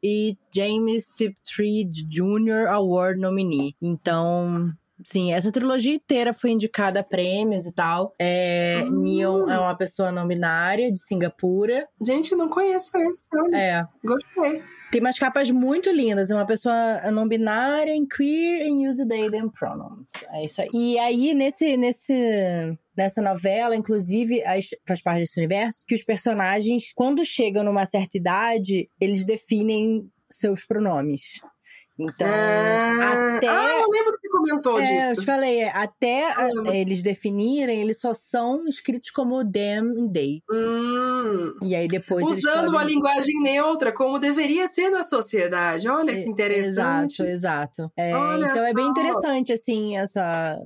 e James Tiptree Jr. Award nominee. Então... Sim, essa trilogia inteira foi indicada a prêmios e tal. É, Hum. Neon é uma pessoa não binária de Singapura. Gente, não conheço esse. olha. É, Gostei. tem umas capas muito lindas. É uma pessoa não binária em queer and use they them pronouns. É isso aí. E aí, nesse, nesse, nessa novela, inclusive, as- faz parte desse universo, que os personagens, quando chegam numa certa idade, eles definem seus pronomes. Então, Ah, até. ah, eu lembro que você comentou É, eu te disso. falei, é, até a- eles definirem, eles só são escritos como them e they. Hum, E aí depois usando uma linguagem neutra, como deveria ser na sociedade. Olha que E- interessante. Exato, exato. É, então é bem interessante, assim, essa,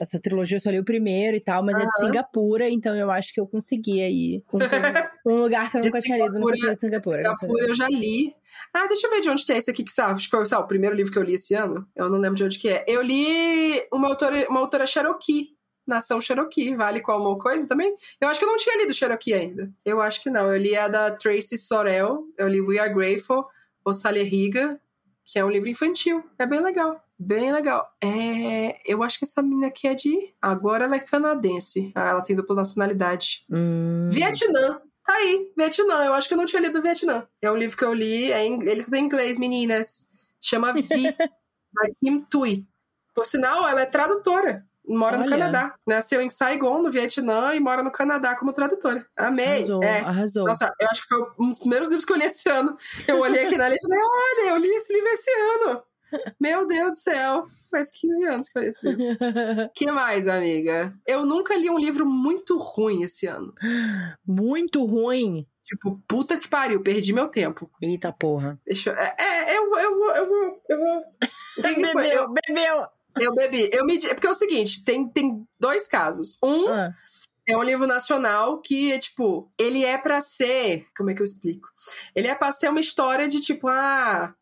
essa trilogia. Eu só li o primeiro e tal, mas é de. Singapura, então eu acho que eu consegui aí. Um, lugar que eu De nunca tinha lido, tinha lido em Singapura. Singapura eu já li. Ah, deixa eu ver de onde que é esse aqui que sabe. Acho que foi sabe, o primeiro livro que eu li esse ano. Eu não lembro de onde que é. Eu li uma autora, uma autora Cherokee. Nação Cherokee. Vale como coisa também? Eu acho que eu não tinha lido Cherokee ainda. Eu acho que não. Eu li a da Tracy Sorel. Eu li We Are Grateful, O Riga, que é um livro infantil. É bem legal. Bem legal. É, eu acho que essa menina aqui é de. Agora ela é canadense. Ah, ela tem dupla nacionalidade. Hum, Vietnã. Tá aí, Vietnã. Eu acho que eu não tinha lido Vietnã. É um livro que eu li, é em, ele em inglês, meninas. Chama Vi, da Kim Tui. Por sinal, ela é tradutora. Mora no Olha. Canadá. Nasceu em Saigon, no Vietnã, e mora no Canadá como tradutora. Amei. arrasou, É. arrasou. Nossa, eu acho que foi um dos primeiros livros que eu li esse ano. Eu olhei aqui na lista e falei, olha, eu li esse livro esse ano. Meu Deus do céu. Faz 15 anos que eu li esse livro. que mais, amiga? Eu nunca li um livro muito ruim esse ano. Muito ruim. Tipo, puta que pariu, perdi meu tempo. Eita porra. Deixa eu. É, é, eu vou, eu vou, eu vou. Eu vou. Bebeu, eu, bebeu. eu bebi. Eu me, é porque é o seguinte: tem, tem dois casos. Um Ah, é um livro nacional que, tipo, ele é pra ser. Como é que eu explico? Ele é pra ser uma história de tipo, ah.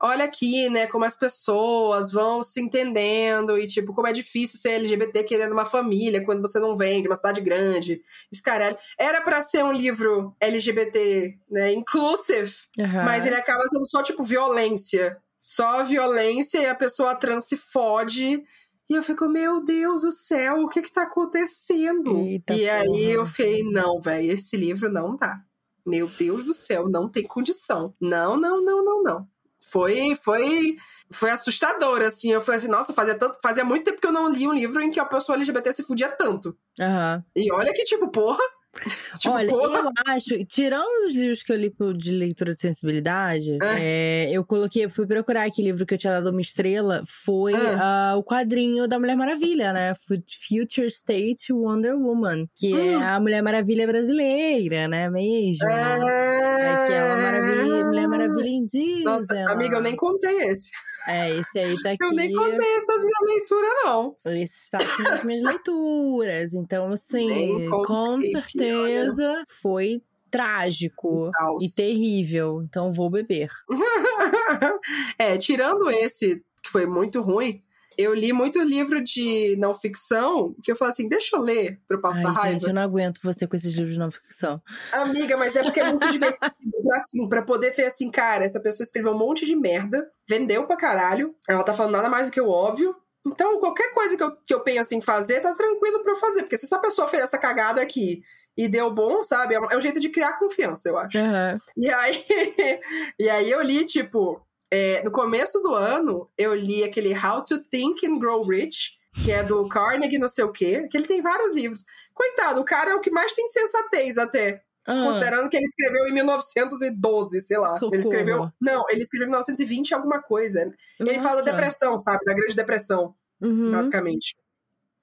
Olha aqui, né, como as pessoas vão se entendendo e, tipo, como é difícil ser LGBT querendo uma família quando você não vem de uma cidade grande. Os caralho. Era pra ser um livro LGBT, né, inclusive, aham. mas ele acaba sendo só, tipo, violência. Só violência e a pessoa trans se fode. E eu fico, meu Deus do céu, o que que tá acontecendo? Eita e aí porra. eu fiquei, não, velho, esse livro não dá. Meu Deus do céu, não tem condição. Não, não, não, não, não. Foi, foi, foi assustador, assim. Eu falei assim, nossa, fazia, tanto, fazia muito tempo que eu não li um livro em que a pessoa LGBT se fudia tanto. Aham. E olha que, tipo, porra, Tipo, Olha, porra. eu acho, tirando os livros que eu li de leitura de sensibilidade, é, eu coloquei, fui procurar aquele livro que eu tinha dado uma estrela, foi Ah. ah, o quadrinho da Mulher Maravilha, né? Fu- Future State Wonder Woman, que é Hum. a Mulher Maravilha brasileira, né? Mesmo. É, que é uma maravilha, Mulher Maravilha indígena. Nossa, amiga, eu nem contei esse. É, esse aí tá aqui. Eu nem contei esse das minhas leituras, não. Esse está aqui nas minhas leituras. Então, assim, com certeza foi trágico e terrível. Então, vou beber. é, tirando esse, que foi muito ruim, eu li muito livro de não ficção, que eu falei assim, deixa eu ler pra eu passar Ai, raiva. gente, eu não aguento você com esses livros de não ficção. Amiga, mas é porque é muito divertido. assim, pra poder ver assim, cara, essa pessoa escreveu um monte de merda, vendeu pra caralho, ela tá falando nada mais do que o óbvio. Então, qualquer coisa que eu, que eu penso em fazer, tá tranquilo pra eu fazer. Porque se essa pessoa fez essa cagada aqui e deu bom, sabe? É um, é um jeito de criar confiança, eu acho. Aham. E aí, e aí eu li, tipo, é, no começo do ano, eu li aquele How to Think and Grow Rich, que é do Carnegie, não sei o quê, que ele tem vários livros. Coitado, o cara é o que mais tem sensatez até. Ah, Considerando que ele escreveu em 1912, sei lá. Socorro. Ele escreveu. Não, ele escreveu em 1920 alguma coisa. Ele fala da nossa. depressão, sabe? Da Grande Depressão, Uhum, basicamente.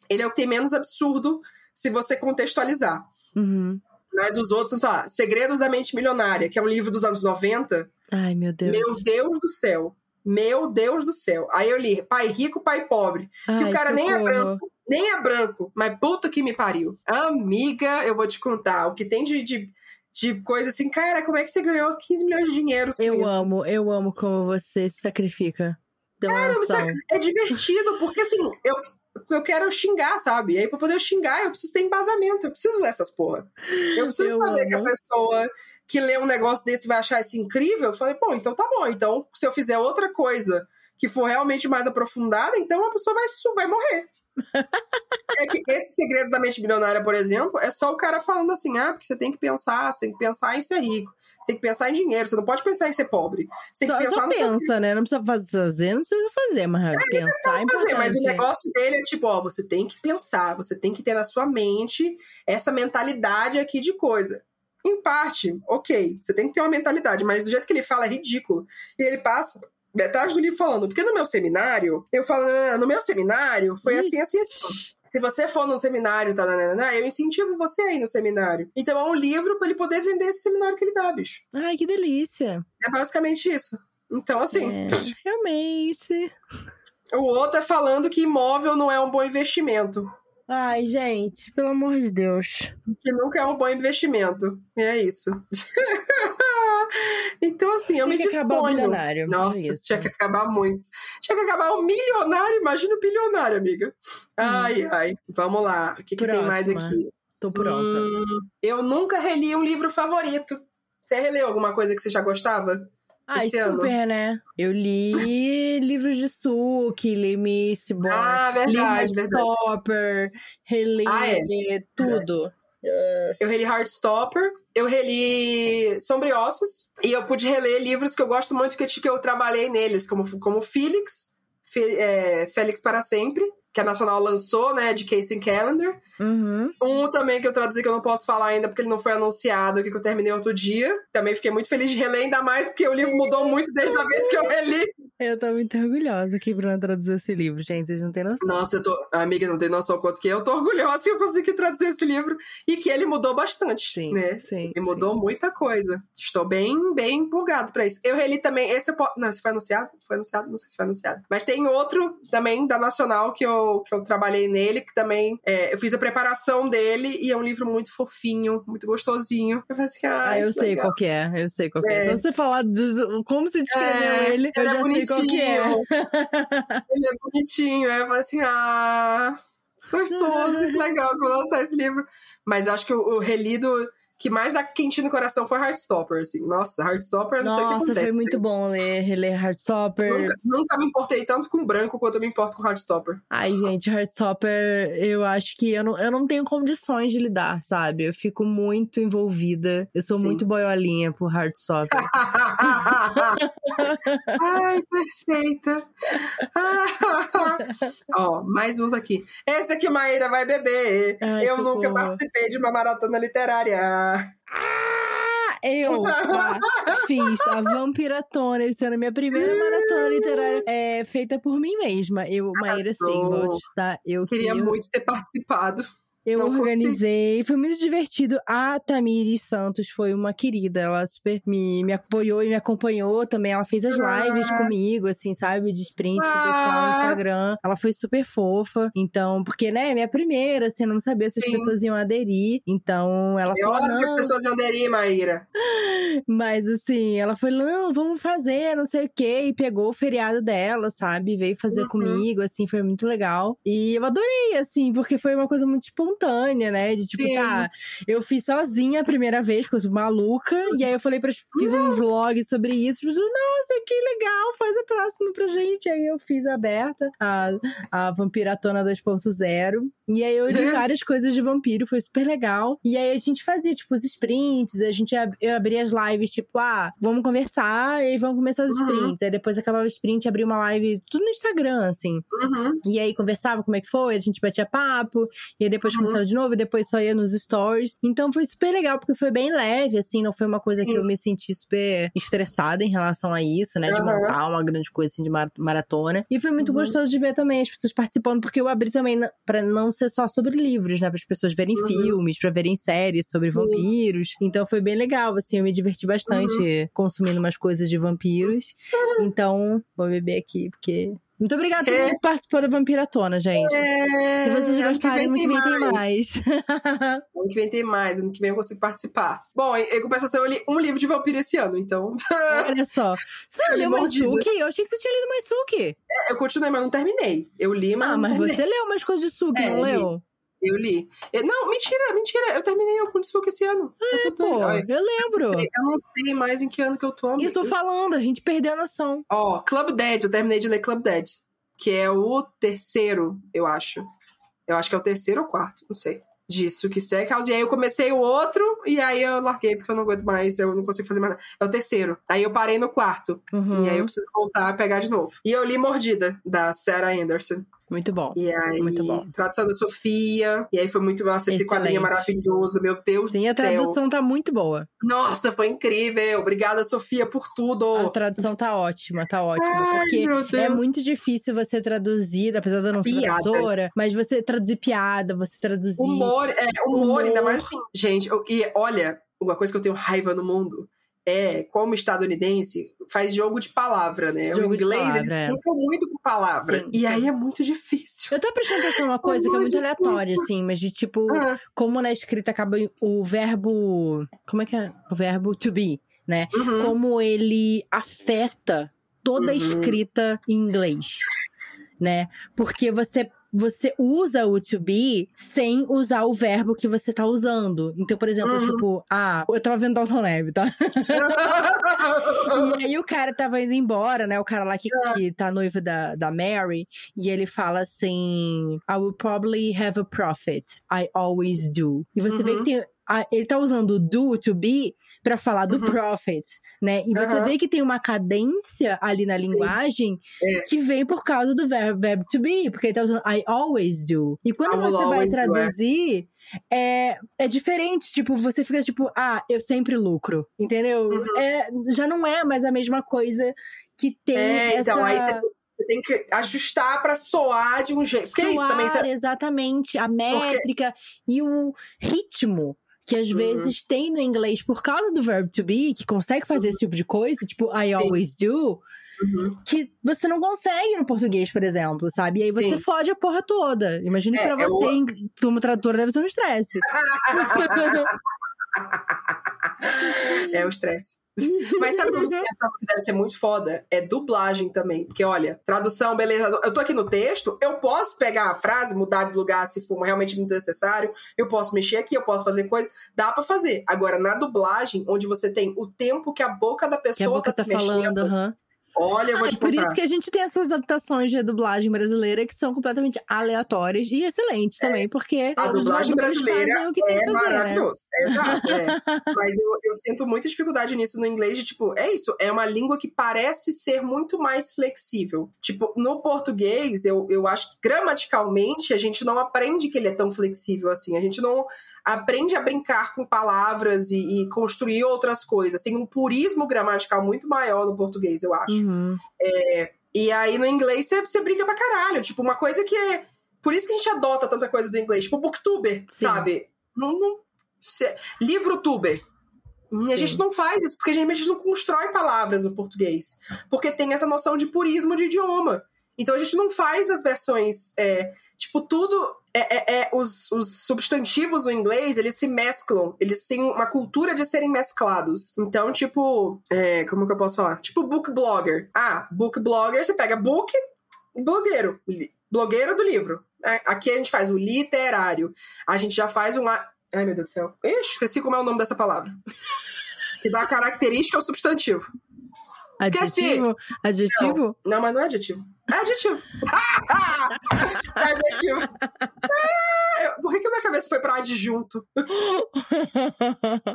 Ele é o que tem menos absurdo se você contextualizar. uhum. Mas os outros, sei lá, Segredos da Mente Milionária, que é um livro dos anos 90. Ai, meu Deus. Meu Deus do céu. Meu Deus do céu. Aí eu li Pai Rico, Pai Pobre. Ai, o cara nem é branco. Nem é branco, mas puta que me pariu. Amiga, eu vou te contar. O que tem de, de, de coisa assim, cara, como é que você ganhou 15 milhões de dinheiro com Eu isso? amo, eu amo como você se sacrifica é, é divertido, porque assim, eu, eu quero xingar, sabe? E aí, pra poder eu xingar, eu preciso ter embasamento, eu preciso ler essas porra. Eu preciso Eu saber que a amo. pessoa que lê um negócio desse vai achar isso incrível. Eu falei, bom, então tá bom. Então, se eu fizer outra coisa que for realmente mais aprofundada, então a pessoa vai, vai morrer. É que esses segredos da mente bilionária, por exemplo, é só o cara falando assim: ah, porque você tem que pensar, você tem que pensar em ser rico, você tem que pensar em dinheiro, você não pode pensar em ser pobre. Você tem que Só, pensar só pensa, né? Não precisa fazer, não precisa fazer, mas pensar é fazer, mas o negócio dele é tipo, ó, você tem que pensar, você tem que ter na sua mente essa mentalidade aqui de coisa. Em parte, ok, você tem que ter uma mentalidade, mas do jeito que ele fala é ridículo. E ele passa metade do livro falando, porque no meu seminário, eu falo, "Ah, no meu seminário foi assim, assim, assim. Se você for num seminário, tá, eu incentivo você a ir no seminário. Então é um livro pra ele poder vender esse seminário que ele dá, bicho. Ai, que delícia. É basicamente isso. Então, assim, É, realmente. o outro é falando que imóvel não é um bom investimento. Ai, gente, pelo amor de Deus. que nunca é um bom investimento. É isso. então, assim, eu Tem me que acabar o disponho. bilionário. Nossa, é isso. tinha que acabar muito. Tinha que acabar o milionário, imagina o bilionário, amiga. Ai, ai. Vamos lá. O que, que tem mais aqui? Tô pronta. Hum, eu nunca reli um livro favorito. Você releu alguma coisa que você já gostava? Ai, esse ano. super, né? Eu li livros de Suki, li Mistborn, Ah, li verdade, verdade. Heartstopper, reli Ah, é. tudo. Eu reli Heartstopper, eu reli Sombriossos, e eu pude reler livros que eu gosto muito, que eu, que eu trabalhei neles, como, como Felix, Fe- é, Félix para Sempre, que a Nacional lançou, né, de Casey Calendar. Uhum. Um também que eu traduzi que eu não posso falar ainda, porque ele não foi anunciado, que eu terminei outro dia. Também fiquei muito feliz de reler, ainda mais porque o livro mudou muito desde a vez que eu reli. Eu tô muito orgulhosa que Bruna traduziu esse livro, gente. Vocês não têm noção. Nossa, eu tô. Amiga, não tem noção quanto que eu tô orgulhosa que eu consegui traduzir esse livro. E que ele mudou bastante, Sim, né? sim. Ele mudou muita coisa. Estou bem, bem empolgado pra isso. Eu reli também. Esse Não, esse foi anunciado? Foi anunciado? Não sei se foi anunciado. Mas tem outro também da Nacional que eu, que eu trabalhei nele, que também. é, eu fiz a preparação dele e é um livro muito fofinho, muito gostosinho. Eu falei assim, ah, Ah, eu sei qual que é, eu sei qual que é. É. Só você falar de como você descreveu É, ele, eu é já sei qual que é. Ele é bonitinho. Aí eu falei assim, ah, gostoso, que legal que eu vou lançar esse livro. Mas eu acho que o, o relido que mais dá quentinho no coração foi Heartstopper, assim. Nossa, Heartstopper, não sei o que Nossa, acontece. foi muito bom ler, reler Heartstopper. Nunca, nunca me importei tanto com branco quanto eu me importo com Heartstopper. Ai, gente, Heartstopper, eu acho que eu não, eu não tenho condições de lidar, sabe? Eu fico muito envolvida. Eu sou Sim. muito boiolinha por Heartstopper. Ai, perfeita. Ó, mais uns aqui. Esse aqui, Maíra vai beber. Ai, eu nunca participei de uma maratona literária. Ah! Eu tá, fiz a Vampiratona esse ano, minha primeira maratona literária é feita por mim mesma. Eu, Maíra Seivold, tá? Eu queria, queria muito ter participado. Eu não organizei, foi muito divertido. A Tamiri Santos foi uma querida, ela super me, me apoiou e me acompanhou também. Ela fez as lives ah. comigo, assim, sabe? De sprint ah. pro pessoal no Instagram. Ela foi super fofa. Então, porque, né, minha primeira, assim, não sabia se as Sim. pessoas iam aderir. Então, ela é falou. óbvio que as pessoas iam aderir, Maíra. Mas, assim, ela foi, não, vamos fazer, não sei o quê. E pegou o feriado dela, sabe? Veio fazer uhum. comigo, assim, foi muito legal. E eu adorei, assim, porque foi uma coisa muito espontânea espontânea, né? De tipo, Sim. tá, eu fiz sozinha a primeira vez, porque eu sou maluca. E aí eu falei para fiz um vlog sobre isso. Tipo, nossa, que legal, faz a próxima pra gente. Aí eu fiz aberta, a, a Vampiratona 2.0. E aí eu li várias coisas de vampiro, foi super legal. E aí a gente fazia, tipo, os sprints, a gente ab eu abria as lives, tipo, ah, vamos conversar e vamos começar os uhum. sprints. Aí depois acabava o sprint, abria uma live, tudo no Instagram, assim. Uhum. E aí conversava como é que foi, a gente batia papo, e aí depois uhum. Começava de novo, e depois só ia nos stories. Então foi super legal, porque foi bem leve, assim, não foi uma coisa Sim. que eu me senti super estressada em relação a isso, né? De montar uma grande coisa assim de maratona. E foi muito uhum. gostoso de ver também as pessoas participando, porque eu abri também para não ser só sobre livros, né? Para as pessoas verem uhum. filmes, para verem séries sobre vampiros. Então foi bem legal, assim, eu me diverti bastante uhum. consumindo umas coisas de vampiros. Então, vou beber aqui, porque muito obrigada é. por que participou da Vampiratona, gente. É. Se vocês gostarem, ano que vem tem mais. ano que vem tem mais, ano que vem eu consigo participar. Bom, em compensação, eu li um livro de vampiro esse ano, então. Olha só. Você não leu Suki? Eu achei que você tinha lido mais Suki. É, eu continuei, mas não terminei. Eu li, mas. Ah, mas terminei. você leu mais coisas de Suki, é, não leu? Eu li. Não, mentira, mentira. Eu terminei o Kunstfunk esse ano. É, eu, tô, pô, eu, eu lembro. Eu, eu não sei mais em que ano que eu tô. Eu tô falando, a gente perdeu a noção. Ó, oh, Club Dead. Eu terminei de ler Club Dead. Que é o terceiro, eu acho. Eu acho que é o terceiro ou quarto, não sei. Disso que Stackhouse. E aí eu comecei o outro, e aí eu larguei porque eu não aguento mais, eu não consigo fazer mais nada. É o terceiro. Aí eu parei no quarto. Uhum. E aí eu preciso voltar a pegar de novo. E eu li Mordida, da Sarah Anderson. Muito bom. E aí, muito bom. tradução da Sofia. E aí foi muito nossa, esse quadrinho maravilhoso, meu Deus Sim, do céu. a tradução tá muito boa. Nossa, foi incrível. Obrigada, Sofia, por tudo. A tradução tá ótima, tá ótima. Ai, porque é muito difícil você traduzir, apesar de eu não ser tradutora, mas você traduzir piada, você traduzir. Humor, é, humor, humor. ainda mais assim. Gente, e olha, uma coisa que eu tenho raiva no mundo é, como estadunidense, faz jogo de palavra, né? Jogo o inglês, palavra, eles é. muito com palavra. Sim, e sim. aí é muito difícil. Eu tô prestando atenção uma coisa é que é muito difícil. aleatória, assim, mas de tipo, ah. como na escrita acaba o verbo. Como é que é? O verbo to be, né? Uhum. Como ele afeta toda a uhum. escrita em inglês. Né? Porque você você usa o to be sem usar o verbo que você tá usando. Então, por exemplo, uhum. tipo, ah, eu tava vendo Dalton Neve, tá? e aí o cara tava indo embora, né? O cara lá que, é. que tá noivo da, da Mary, e ele fala assim: I will probably have a profit. I always do. E você uhum. vê que uhum. tem a, ele tá usando do to be para falar do uhum. prophet, né? E você uhum. vê que tem uma cadência ali na linguagem é. que vem por causa do verbo, verbo to be, porque ele tá usando I always do. E quando você vai traduzir, é, é diferente, tipo, você fica tipo, ah, eu sempre lucro, entendeu? Uhum. É, já não é mais a mesma coisa que tem é, essa... Então, aí você você tem que ajustar para soar de um jeito. Porque soar, é isso também. Você... Exatamente. A métrica Porque... e o ritmo que às uhum. vezes tem no inglês por causa do verbo to be, que consegue fazer uhum. esse tipo de coisa, tipo I Sim. always do, uhum. que você não consegue no português, por exemplo, sabe? E aí você Sim. fode a porra toda. Imagine é, pra é você, o... como tradutora, deve ser um estresse. é o estresse. Mas sabe o que deve ser muito foda? É dublagem também. Porque, olha, tradução, beleza. Eu tô aqui no texto, eu posso pegar a frase, mudar de lugar se for realmente muito necessário. Eu posso mexer aqui, eu posso fazer coisa. Dá para fazer. Agora, na dublagem, onde você tem o tempo que a boca da pessoa que a boca tá, tá se falando, mexendo. Uhum. Olha, eu vou ah, te Por isso que a gente tem essas adaptações de dublagem brasileira que são completamente aleatórias e excelentes é. também, porque a dublagem brasileira é né? maravilhoso. Né? Exato, é. Mas eu, eu sinto muita dificuldade nisso no inglês, de tipo, é isso, é uma língua que parece ser muito mais flexível. Tipo, no português, eu, eu acho que gramaticalmente a gente não aprende que ele é tão flexível assim. A gente não aprende a brincar com palavras e, e, construir outras coisas. Tem um purismo gramatical muito maior no português, eu acho. Uhum. É, e aí no inglês você, brinca pra caralho. Tipo, uma coisa que é. Por isso que a gente adota tanta coisa do inglês. Tipo, booktuber, Sim. sabe? Não, não, livro tuber. E a Sim. gente não faz isso, porque a gente, a gente não constrói palavras no português. Porque tem essa noção de purismo de idioma. Então a gente não faz as versões. é, tipo, tudo. É, é- é- os, os substantivos no inglês, eles se mesclam. Eles têm uma cultura de serem mesclados. Então, tipo. é, como que eu posso falar? Tipo, book blogger. Ah, book blogger, você pega book blogueiro. Blogueiro do livro. Aqui a gente faz o literário. A gente já faz um. Ai, meu Deus do céu. Ixi, esqueci como é o nome dessa palavra. Que dá característica ao substantivo. Adjetivo? Adjetivo? Não, mas não é adjetivo. É adjetivo. é adjetivo. É, por que, que a minha cabeça foi pra adjunto?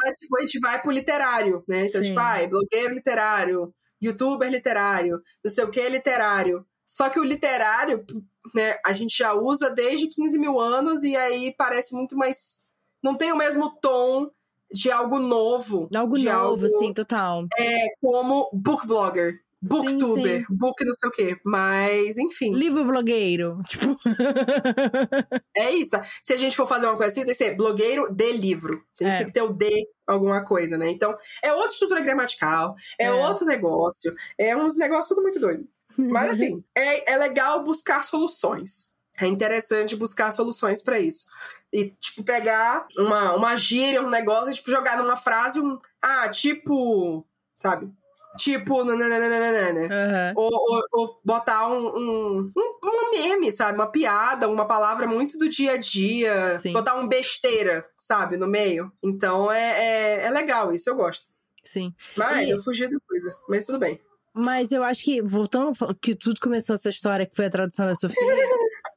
Mas, tipo, a gente vai pro literário, né? Então, Sim. tipo, ah, é blogueiro literário, youtuber literário, não sei o que literário. Só que o literário, né, a gente já usa desde 15 mil anos e aí parece muito mais. Não tem o mesmo tom de algo novo. Algo de novo, algo sim, total. como book blogger, booktuber, sim. book não sei o quê. Mas, enfim. Livro blogueiro. Tipo. É isso. Se a gente for fazer uma coisa assim, tem que ser blogueiro de livro. Tem É. que ter o de alguma coisa, né? Então, é outra estrutura gramatical, é, É. outro negócio, é uns negócios tudo muito doido. Mas assim, é, é legal buscar soluções. É interessante buscar soluções pra isso. E, tipo, pegar uma, uma gíria, um negócio, e, tipo, jogar numa frase um. Ah, tipo. Sabe? Tipo. nananana. Aham. Ou, ou, ou botar um, um, um, um meme, sabe? Uma piada, uma palavra muito do dia a dia. Sim. Botar um besteira, sabe? No meio. Então é, é, é legal isso, eu gosto. Sim. Mas E- eu fugi da coisa. Mas tudo bem. Mas eu acho que, voltando, que tudo começou essa história, que foi a tradução da Sofia,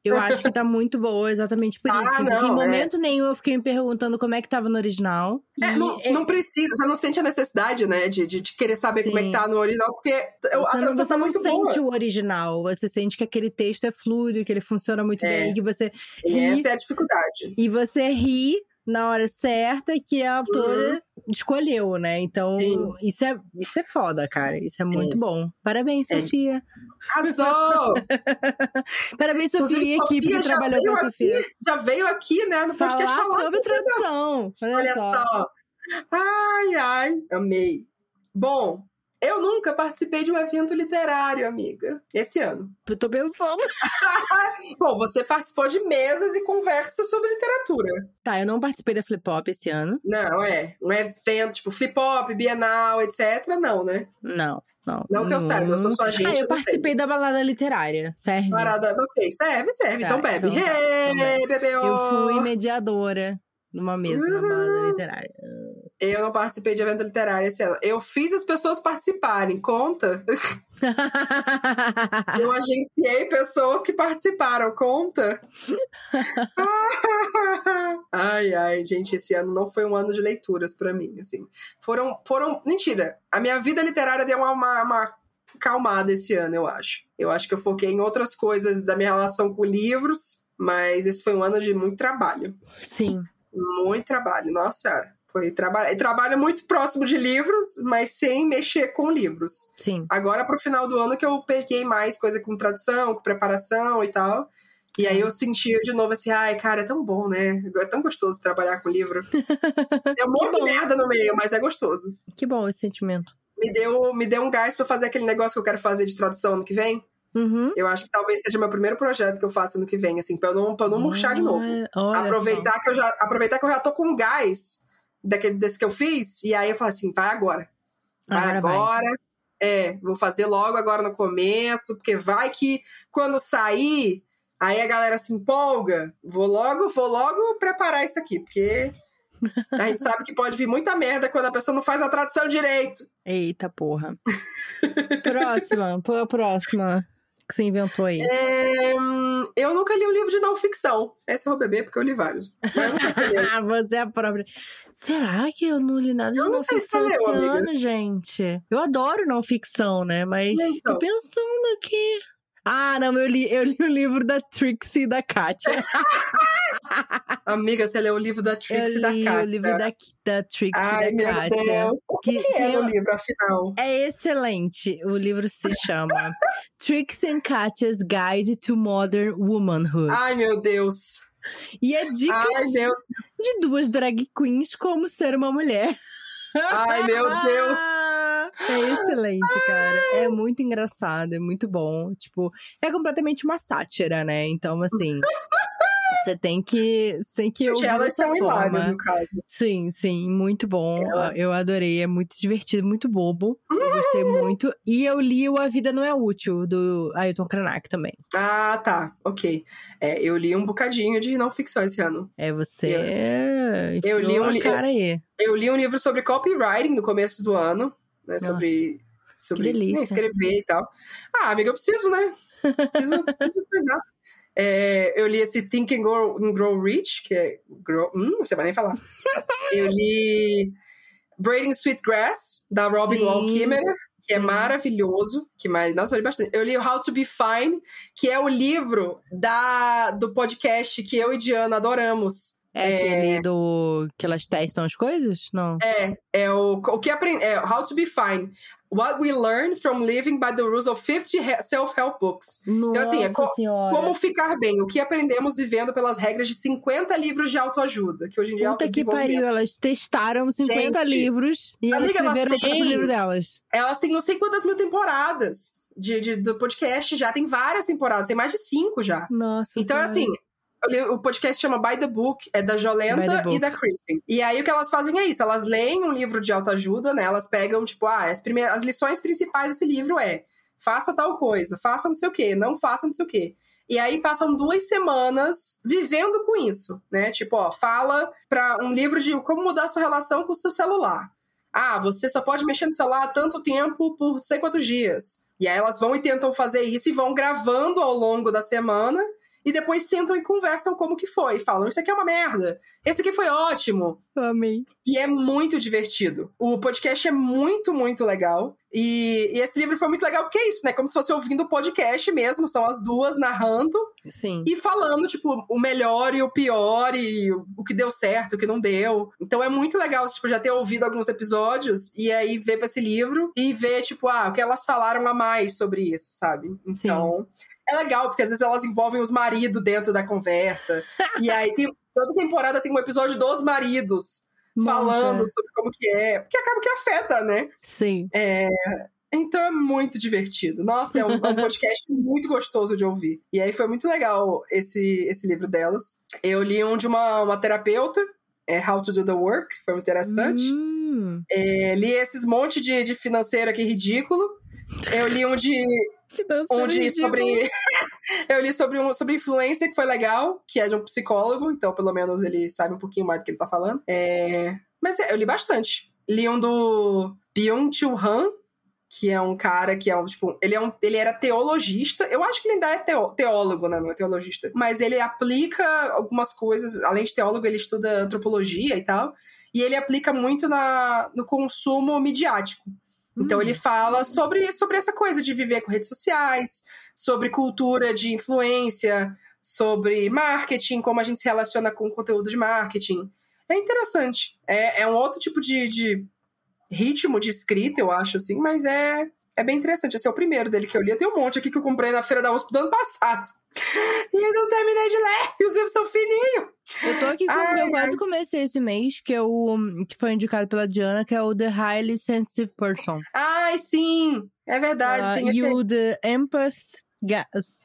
eu acho que tá muito boa exatamente por Ah, isso. Não, em é. momento nenhum eu fiquei me perguntando como é que tava no original. É, não, não precisa, você não sente a necessidade, né? De, de, de querer saber como é que Sim. tá no original, porque eu, a não, tradução você tá não muito sente boa. o original, você sente que aquele texto é fluido, que ele funciona muito É. bem, que você E ri, essa é a dificuldade. e você ri na hora certa que a autora escolheu, né? Então, Uhum. Sim. isso é, isso é foda, cara. Isso é muito bom. Parabéns, É. Sofia. Arrasou! Parabéns, Sofia e equipe que trabalhou com a Sofia. aqui, já veio aqui, né? No Falar podcast falar sobre tradução. Olha, Olha só. só. Ai, ai. Amei. Bom, eu nunca participei de um evento literário, amiga. Esse ano. Eu tô pensando. Bom, você participou de mesas e conversas sobre literatura. Tá, eu não participei da Flip Pop esse ano. Não, é. Um evento tipo flip hop, bienal, etc. Não, né? Não, não. Não que eu saiba, eu sou sua agente. Ah, eu participei sei. da balada literária. Serve. Parada, ok, serve, serve. Tá, então bebe. então Hey, bebeu. Eu fui mediadora numa mesa na balada literária. Eu não participei de evento literário esse ano. Eu fiz as pessoas participarem. Conta? Eu agenciei pessoas que participaram, conta? ai, ai, gente, esse ano não foi um ano de leituras pra mim, assim. Foram, foram, mentira, a minha vida literária deu uma, uma, uma calmada esse ano, eu acho. Eu acho que eu foquei em outras coisas da minha relação com livros, mas esse foi um ano de muito trabalho. Sim. Muito trabalho, nossa senhora. Foi trabalho, trabalho muito próximo de livros, mas sem mexer com livros. Sim. Agora, pro final do ano, que eu peguei mais coisa com tradução, com preparação e tal. E aí eu sentia de novo assim, ai, cara, é tão bom, né? É tão gostoso trabalhar com livro. Tem um monte de merda no meio, mas é gostoso. Que bom esse sentimento. Me deu, me deu um gás pra fazer aquele negócio que eu quero fazer de tradução ano que vem. Uhum. Eu acho que talvez seja meu primeiro projeto que eu faço ano que vem, assim, pra eu não, pra eu não murchar de novo. Aproveitar que eu já aproveitar que eu já tô com gás daquele desse que eu fiz e aí eu falo assim vai agora só. vai Agora vai. agora é vou fazer logo agora no começo porque vai que quando sair aí a galera se empolga vou logo vou logo preparar isso aqui porque a gente sabe que pode vir muita merda quando a pessoa não faz a tradução direito Eita porra. próxima. A próxima que você inventou aí? É, eu nunca li um livro de não ficção esse é o bebê porque eu li vários eu se é meu. Ah, você é a própria. Será que eu não li nada de Eu não não sei se ficção você leu, amiga. ano, gente? Eu adoro não ficção, né? Mas Então. tô pensando aqui. Ah, não, eu li, eu li o livro da Trixie e da Katia. Amiga, você leu o livro da Trixie eu e da li Katia. o livro da, da Trixie Ai, e da meu Katia. Deus. Que, Que- é o livro, afinal? É excelente. O livro se chama Trixie and Katya's Guide to Modern Womanhood. Ai, meu Deus. E é Ai, meu, de duas drag queens como ser uma mulher. ai, meu Deus. É excelente, cara. É muito engraçado, é muito bom. Tipo, é completamente uma sátira, né? Então, assim. Você tem que, tem que ouvir elas são hilárias, forma. no caso. Sim, sim, muito bom. Ela- Eu adorei, é muito divertido, muito bobo. Eu gostei muito. E eu li o A Vida Não É Útil, do Ailton Krenak também. Ah, tá. Ok. É, eu li um bocadinho de não ficção esse ano. É você. Eu li enfiou um li- cara aí. Eu li um livro sobre copywriting no começo do ano, né? Sobre, sobre delícia. né, escrever e tal. Ah, amiga, eu preciso, né? Preciso, preciso coisar. É, eu li esse Think and Grow, and Grow Rich, que é. Grow, hum, você vai nem falar. eu li Braiding Sweetgrass, da Robin Sim, Wall Kimmerer, que é sim. maravilhoso. Que mais? Nossa, eu li bastante. Eu li How to Be Fine, que é o livro da, do podcast que eu e Diana adoramos. É, aquele do. que elas testam as coisas? Não. É, é o, o que aprende. É How to Be Fine. What we learn from living by the rules of 50 he- self-help books. Nossa assim, é co- senhora. Como ficar bem. O que aprendemos vivendo pelas regras de 50 livros de autoajuda, que hoje em dia é Puta que autodesenvolvimento. pariu, elas testaram 50 Gente, livros e elas amiga, elas escreveram o próprio têm- livro delas. Elas têm não sei quantas mil temporadas de, de- do podcast já. Tem várias temporadas, tem mais de cinco já. Nossa. Então, senhora. assim, li- o podcast chama By the Book, é da Jolenta e da Kristen. E aí o que elas fazem é isso, elas leem um livro de autoajuda, né? Elas pegam, tipo, ah, as, primeiras, as lições principais desse livro é faça tal coisa, faça não sei o quê, não faça não sei o quê. E aí passam duas semanas vivendo com isso, né? Tipo, ó, fala pra um livro de como mudar sua relação com o seu celular. Ah, você só pode mexer no celular tanto tempo por não sei quantos dias. E aí elas vão e tentam fazer isso e vão gravando ao longo da semana e depois sentam e conversam como que foi. Falam, isso aqui é uma merda. Esse aqui foi ótimo. Amei. E é muito divertido. O podcast é muito, muito legal. E, e esse livro foi muito legal porque é isso, né? Como se fosse ouvindo o podcast mesmo. São as duas narrando Sim. e falando, tipo, o melhor e o pior, e o, o que deu certo, o que não deu. Então é muito legal, tipo, já ter ouvido alguns episódios e aí ver pra esse livro e ver, tipo, ah, o que elas falaram a mais sobre isso, sabe? Então. É legal, porque às vezes elas envolvem os maridos dentro da conversa. e aí tem. Toda temporada tem um episódio dos maridos falando Nossa. sobre como que é. Porque acaba que afeta, né? Sim. Então é muito divertido. Nossa, é um, é um podcast muito gostoso de ouvir. E aí foi muito legal esse, esse livro delas. Eu li um de uma, uma terapeuta, é How to Do the Work, foi muito interessante. Hum. É, li esses monte de, de financeiro aqui ridículo. Eu li um de, Financeiro um de ridículo. sobre. eu li sobre, um, sobre influência, que foi legal, que é de um psicólogo, então pelo menos ele sabe um pouquinho mais do que ele tá falando. É, Mas é, eu li bastante. Li um do Byung-Chul Han, que é um cara que é um, tipo, ele, é um, ele era teologista. Eu acho que ele ainda é teo, teólogo, né? Não é teologista. Mas ele aplica algumas coisas, além de teólogo, ele estuda antropologia e tal. E ele aplica muito na, no consumo midiático. Então Hum. ele fala sobre, sobre essa coisa de viver com redes sociais, sobre cultura de influência, sobre marketing, como a gente se relaciona com conteúdo de marketing. É interessante. É, é um outro tipo de, de ritmo de escrita, eu acho, assim, mas é, é bem interessante. Esse é o primeiro dele que eu li. Tenho um monte aqui que eu comprei na Feira da USP do ano passado. E eu não terminei de ler, e os livros são fininhos. Eu tô aqui com Ai, eu quase comecei esse mês, que é o que foi indicado pela Diana, que é o The Highly Sensitive Person. Ai, sim, é verdade. Ah, tem e esse... o The Empath,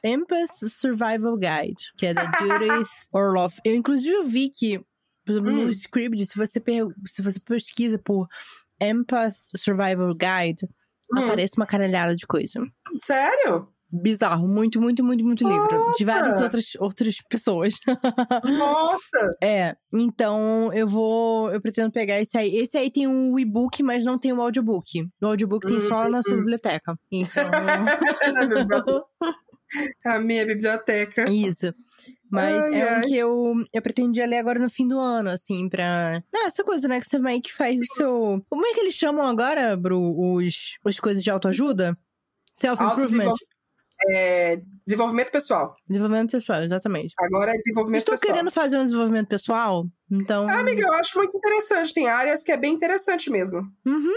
Empath Survival Guide, que é da Judith Orloff. Eu, inclusive, eu vi que, por exemplo, Hum. no Scribd, se você, se você pesquisa por Empath Survival Guide, Hum. aparece uma caralhada de coisa. Sério? Bizarro, muito, muito, muito, muito livro. De várias Nossa! outras, outras pessoas. Nossa! É, então eu vou. Eu pretendo pegar esse aí. Esse aí tem o e-book, mas não tem o audiobook. O audiobook tem só na sua Hum. biblioteca. Então. A minha biblioteca. Isso. Mas Ai, é um ai. que eu, eu pretendia ler agora no fim do ano, assim, pra. Ah, essa coisa, né? Que você meio que faz o seu. Como é que eles chamam agora, Bru? Os, as coisas de autoajuda? Self-improvement. É desenvolvimento pessoal. Desenvolvimento pessoal, exatamente. Agora é desenvolvimento Estou pessoal. querendo fazer um desenvolvimento pessoal, então. Ah, amiga, eu acho muito interessante. Tem áreas que é bem interessante mesmo. Uhum.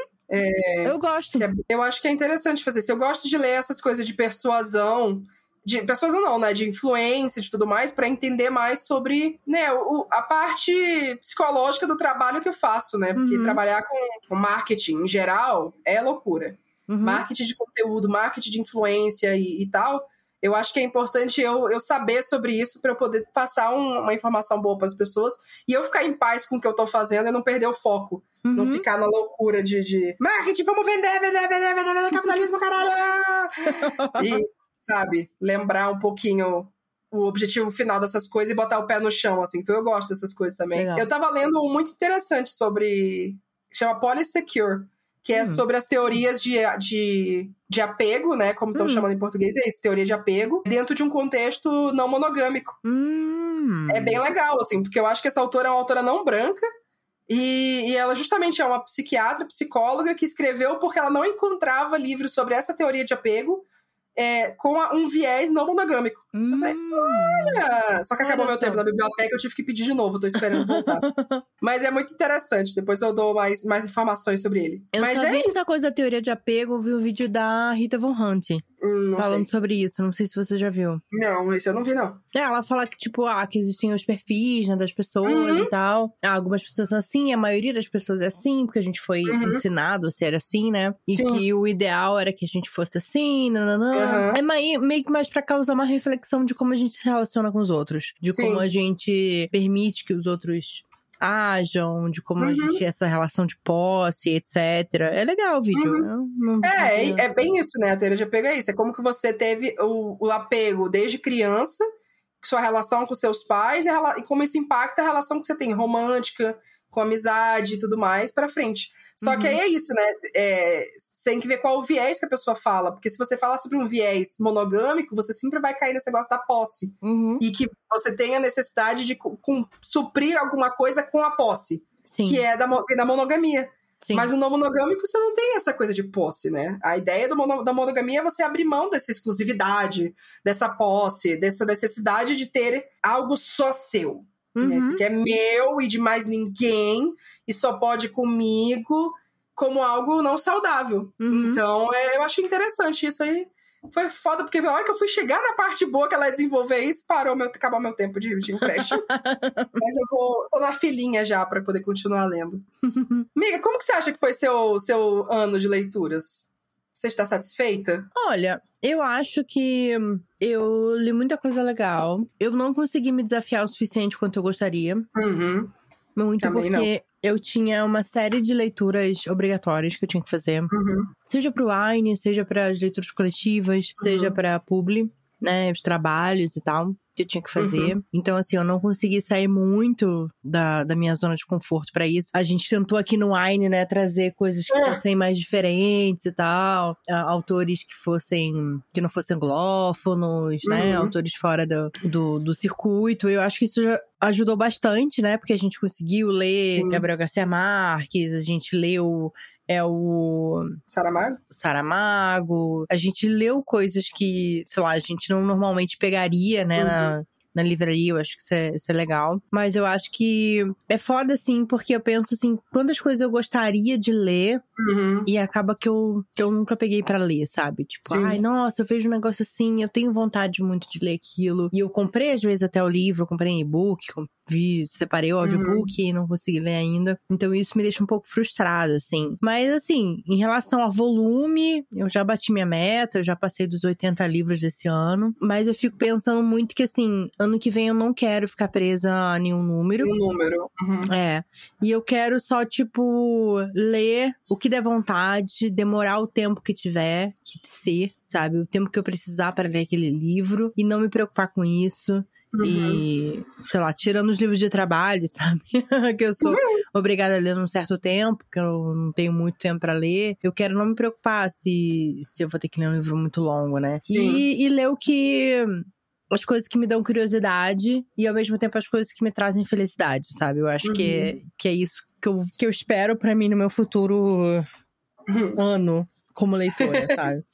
Eu gosto. É- eu acho que é interessante fazer isso. Eu gosto de ler essas coisas de persuasão, de persuasão não, né, de influência, de tudo mais, pra entender mais sobre, né, o- a parte psicológica do trabalho que eu faço, né? Porque Uhum. trabalhar com, com marketing em geral é loucura. Uhum. Marketing de conteúdo, marketing de influência e, e tal. Eu acho que é importante eu, eu saber sobre isso pra eu poder passar um- uma informação boa para as pessoas e eu ficar em paz com o que eu tô fazendo e não perder o foco. Não Uhum. ficar na loucura de, de marketing, vamos vender, vender, vender, vender, vender, capitalismo, caralho! E, sabe, lembrar um pouquinho o objetivo final dessas coisas e botar o pé no chão, assim. Então eu gosto dessas coisas também. Legal. Eu tava lendo um muito interessante sobre. chama Polysecure, que é Hum. sobre as teorias de, de, de apego, né? Como estão Hum. chamando em português, é isso, teoria de apego, dentro de um contexto não monogâmico. Hum. É bem legal, assim, porque eu acho que essa autora é uma autora não branca. E, e ela justamente é uma psiquiatra, psicóloga, que escreveu porque ela não encontrava livros sobre essa teoria de apego é, com a- um viés não monogâmico. Hum. Ah, Só que acabou Olha meu tempo na biblioteca, eu tive que pedir de novo, tô esperando voltar. Mas é muito interessante, depois eu dou mais, mais informações sobre ele. Eu Mas é essa coisa da teoria de apego, eu vi um vídeo da Rita Von Hunt Hum, falando sei. sobre isso. Não sei se você já viu. Não, esse eu não vi, não. É, ela fala que, tipo, ah, que existem os perfis, né, das pessoas Uhum. e tal. Ah, algumas pessoas são assim, a maioria das pessoas é assim, porque a gente foi Uhum. ensinado a ser assim, né? E Sim. que o ideal era que a gente fosse assim, nananã. Uhum. É meio que mais pra causar uma reflexão de como a gente se relaciona com os outros. De Sim. como a gente permite que os outros ajam, de como a Uhum. gente essa relação de posse, etc. É legal o vídeo. Uhum. Não- É, não- é, é bem isso, né? A teoria de apego é isso. É como que você teve o, o apego desde criança, sua relação com seus pais, e, a e como isso impacta a relação que você tem romântica, com amizade e tudo mais pra frente. Só que Uhum. aí é isso, né? É, você tem que ver qual o viés que a pessoa fala. Porque se você falar sobre um viés monogâmico, você sempre vai cair nesse negócio da posse. Uhum. E que você tem a necessidade de com- suprir alguma coisa com a posse, Sim, que é da, da monogamia. sim. Mas no não monogâmico você não tem essa coisa de posse, né? A ideia mono- da monogamia é você abrir mão dessa exclusividade, dessa posse, dessa necessidade de ter algo só seu. Né? Uhum. aqui é meu e de mais ninguém, e só pode comigo, como algo não saudável. Uhum. Então, é, eu acho interessante isso aí. Foi foda, porque na hora que eu fui chegar na parte boa que ela ia desenvolver isso, parou meu, acabou meu tempo de, de empréstimo. Mas eu vou tô na filinha já pra poder continuar lendo. Amiga, como que você acha que foi seu, seu ano de leituras? Você está satisfeita? Olha, eu acho que eu li muita coisa legal. Eu não consegui me desafiar o suficiente quanto eu gostaria. Uhum. Muito Também porque eu tinha uma série de leituras obrigatórias que eu tinha que fazer. Uhum. Seja pro Wine, seja para as leituras coletivas, seja pra Publi, né? Os trabalhos e tal. Que eu tinha que fazer. Então, assim, eu não consegui sair muito da, da minha zona de conforto pra isso. A gente tentou aqui no Wine, né, trazer coisas que É. fossem mais diferentes e tal. Autores que fossem. que não fossem anglófonos, né? Uhum. Autores fora do, do, do circuito. Eu acho que isso já ajudou bastante, né? Porque a gente conseguiu ler Sim. Gabriel Garcia Marques, a gente leu. É o Saramago? Saramago. A gente leu coisas que, sei lá, a gente não normalmente pegaria, né, Uhum. na, na livraria. Eu acho que isso é, isso é legal. Mas eu acho que é foda, assim, porque eu penso assim, quantas coisas eu gostaria de ler Uhum. e acaba que eu, que eu nunca peguei pra ler, sabe? Tipo, Sim. ai, nossa, eu vejo um negócio assim, eu tenho vontade muito de ler aquilo. E eu comprei, às vezes, até o livro, eu comprei em e-book, com- vi, separei o Uhum. audiobook e não consegui ler ainda. Então isso me deixa um pouco frustrada, assim. Mas, assim, em relação ao volume, eu já bati minha meta, eu já passei dos 80 livros desse ano. Mas eu fico pensando muito que, assim, ano que vem eu não quero ficar presa a nenhum número. Um número. Uhum. É. E eu quero só, tipo, ler o que der vontade, demorar o tempo que tiver que ser, sabe? O tempo que eu precisar para ler aquele livro e não me preocupar com isso. Uhum. E, sei lá, tirando os livros de trabalho, sabe? que eu sou obrigada a ler num certo tempo, que eu não tenho muito tempo pra ler. Eu quero não me preocupar se, se eu vou ter que ler um livro muito longo, né? Sim. E, e ler o que. As coisas que me dão curiosidade e ao mesmo tempo as coisas que me trazem felicidade, sabe? Eu acho que, é, que é isso que eu, que eu espero pra mim no meu futuro Uhum. ano. como leitora, sabe?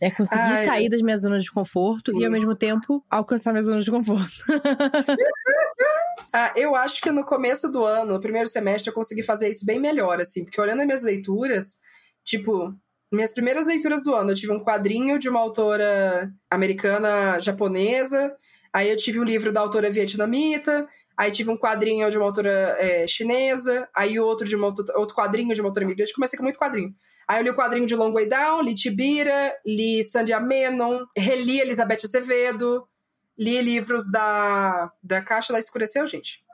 É conseguir Ai, sair das minhas zonas de conforto sim. e, ao mesmo tempo, alcançar minhas zonas de conforto. ah, eu acho que no começo do ano, no primeiro semestre, eu consegui fazer isso bem melhor, assim, porque olhando as minhas leituras, tipo, minhas primeiras leituras do ano, eu tive um quadrinho de uma autora americana japonesa, aí eu tive um livro da autora vietnamita, aí tive um quadrinho de uma autora é, chinesa, aí outro de uma outro quadrinho de uma autora imigrante, comecei com muito quadrinho. Aí eu li o quadrinho de Long Way Down, li Tibira, li Sandy Amenon, reli Elizabeth Azevedo, li livros da, da Caixa da Escureceu, gente.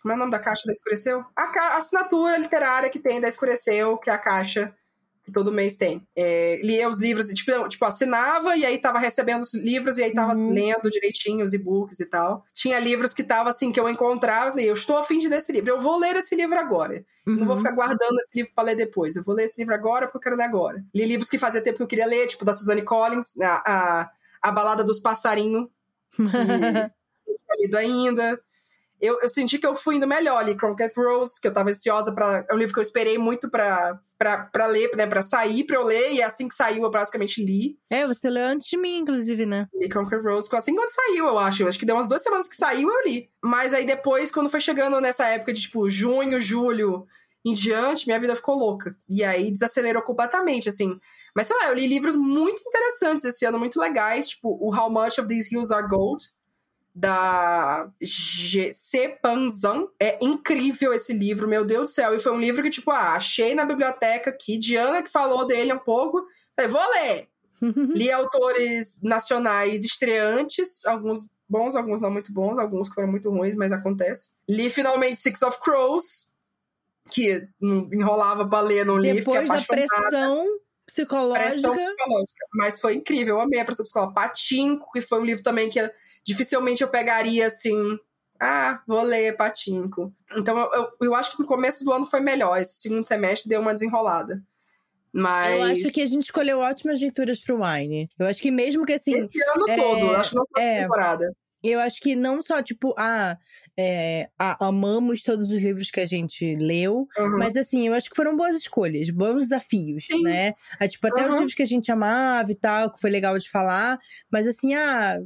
Como é o nome da Caixa da Escureceu? A, a assinatura literária que tem da Escureceu, que é a Caixa que todo mês tem. É, lia os livros, tipo, tipo, assinava e aí tava recebendo os livros e aí tava uhum. lendo direitinho os e-books e tal. Tinha livros que tava assim, que eu encontrava e eu estou afim de ler esse livro. Eu vou ler esse livro agora. Uhum. Não vou uhum. ficar guardando esse livro para ler depois. Eu vou ler esse livro agora porque eu quero ler agora. Li livros que fazia tempo que eu queria ler, tipo da Suzanne Collins, a, a, a Balada dos Passarinhos, que lido ainda eu, eu senti que eu fui indo melhor ali. Cronkite Rose, que eu tava ansiosa para É um livro que eu esperei muito pra, pra, pra ler, né? Pra sair, pra eu ler. E assim que saiu, eu basicamente li. É, você leu antes de mim, inclusive, né? Li Cronkite Rose. Assim quando saiu, eu acho. Eu acho que deu umas duas semanas que saiu, eu li. Mas aí depois, quando foi chegando nessa época de, tipo, junho, julho em diante, minha vida ficou louca. E aí desacelerou completamente, assim. Mas sei lá, eu li livros muito interessantes esse ano, muito legais, tipo o How Much of These Hills Are Gold, da G.C. Panzan. É incrível esse livro, meu Deus do céu. E foi um livro que, tipo, ah, achei na biblioteca aqui, Diana que falou dele um pouco. Falei, vou ler! Li autores nacionais estreantes, alguns bons, alguns não muito bons, alguns que foram muito ruins, mas acontece. Li finalmente Six of Crows, que enrolava pra ler no livro. Depois da pressão psicológica. Pressão psicológica. Mas foi incrível, eu amei a pressão psicológica. Patinco, que foi um livro também que dificilmente eu pegaria assim. Ah, vou ler Patinco. Então eu, eu, eu acho que no começo do ano foi melhor. Esse segundo semestre deu uma desenrolada. Mas. Eu acho que a gente escolheu ótimas leituras pro Wine. Eu acho que mesmo que assim. Esse ano é, todo, eu acho que não foi é, temporada. Eu acho que não só, tipo, ah, é, a, amamos todos os livros que a gente leu, uhum. mas assim, eu acho que foram boas escolhas, bons desafios, Sim. né? Ah, tipo, até uhum. os livros que a gente amava e tal, que foi legal de falar, mas assim, ah,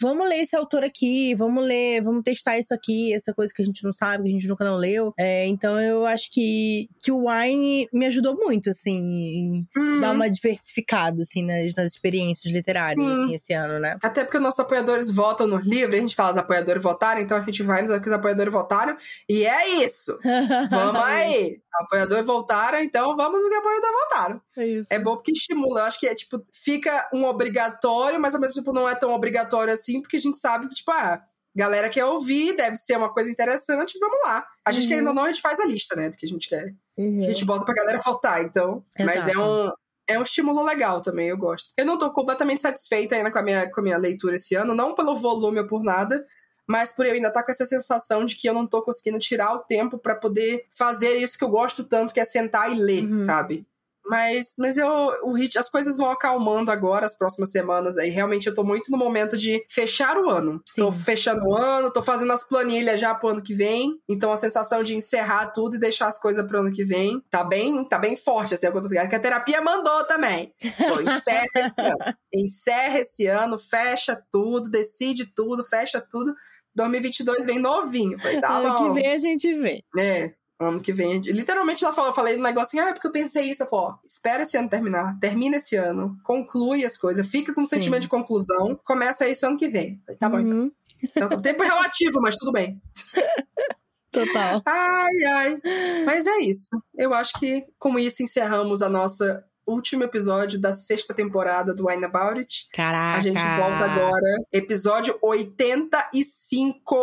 vamos ler esse autor aqui, vamos ler, vamos testar isso aqui, essa coisa que a gente não sabe, que a gente nunca não leu. É, então eu acho que, que o Wine me ajudou muito, assim, em uhum. dar uma diversificada, assim, nas, nas experiências literárias, Sim. assim, esse ano, né? Até porque nossos apoiadores votam no livro, a gente fala os apoiadores votaram, então a gente vai nos que os apoiadores votaram, e é isso! vamos aí! Apoiadores voltaram, então vamos no que apoiadores votaram. É isso. É bom porque estimula. Eu acho que é tipo, fica um obrigatório, mas ao mesmo tempo não é tão obrigatório assim, porque a gente sabe que, tipo, ah, galera quer ouvir, deve ser uma coisa interessante, vamos lá. A gente, uhum. querendo ou não, a gente faz a lista, né, do que a gente quer. Uhum. Que a gente bota pra galera votar, então. Exato. Mas é um. É um estímulo legal também, eu gosto. Eu não tô completamente satisfeita ainda com a minha, com a minha leitura esse ano, não pelo volume ou por nada, mas por eu ainda estar tá com essa sensação de que eu não tô conseguindo tirar o tempo para poder fazer isso que eu gosto tanto, que é sentar e ler, uhum. sabe? Mas, mas eu, o as coisas vão acalmando agora, as próximas semanas aí. Realmente eu tô muito no momento de fechar o ano. Sim. Tô fechando o ano, tô fazendo as planilhas já pro ano que vem. Então a sensação de encerrar tudo e deixar as coisas pro ano que vem tá bem, tá bem forte, assim, que a terapia mandou também. Pô, encerra esse ano. Encerra esse ano, fecha tudo, decide tudo, fecha tudo. 2022 vem novinho. Falei, tá ano bom. que vem a gente vê. É, ano que vem. Literalmente ela falou, eu falei um negócio assim, ah, é porque eu pensei isso. Eu falei, ó, espera esse ano terminar, termina esse ano, conclui as coisas, fica com um sentimento de conclusão, começa isso ano que vem. Falei, tá bom, então. uhum. então. então. Tempo relativo, mas tudo bem. Total. Ai, ai. Mas é isso. Eu acho que com isso encerramos a nossa último episódio da sexta temporada do Wine About It. Caraca! A gente volta agora, episódio 85.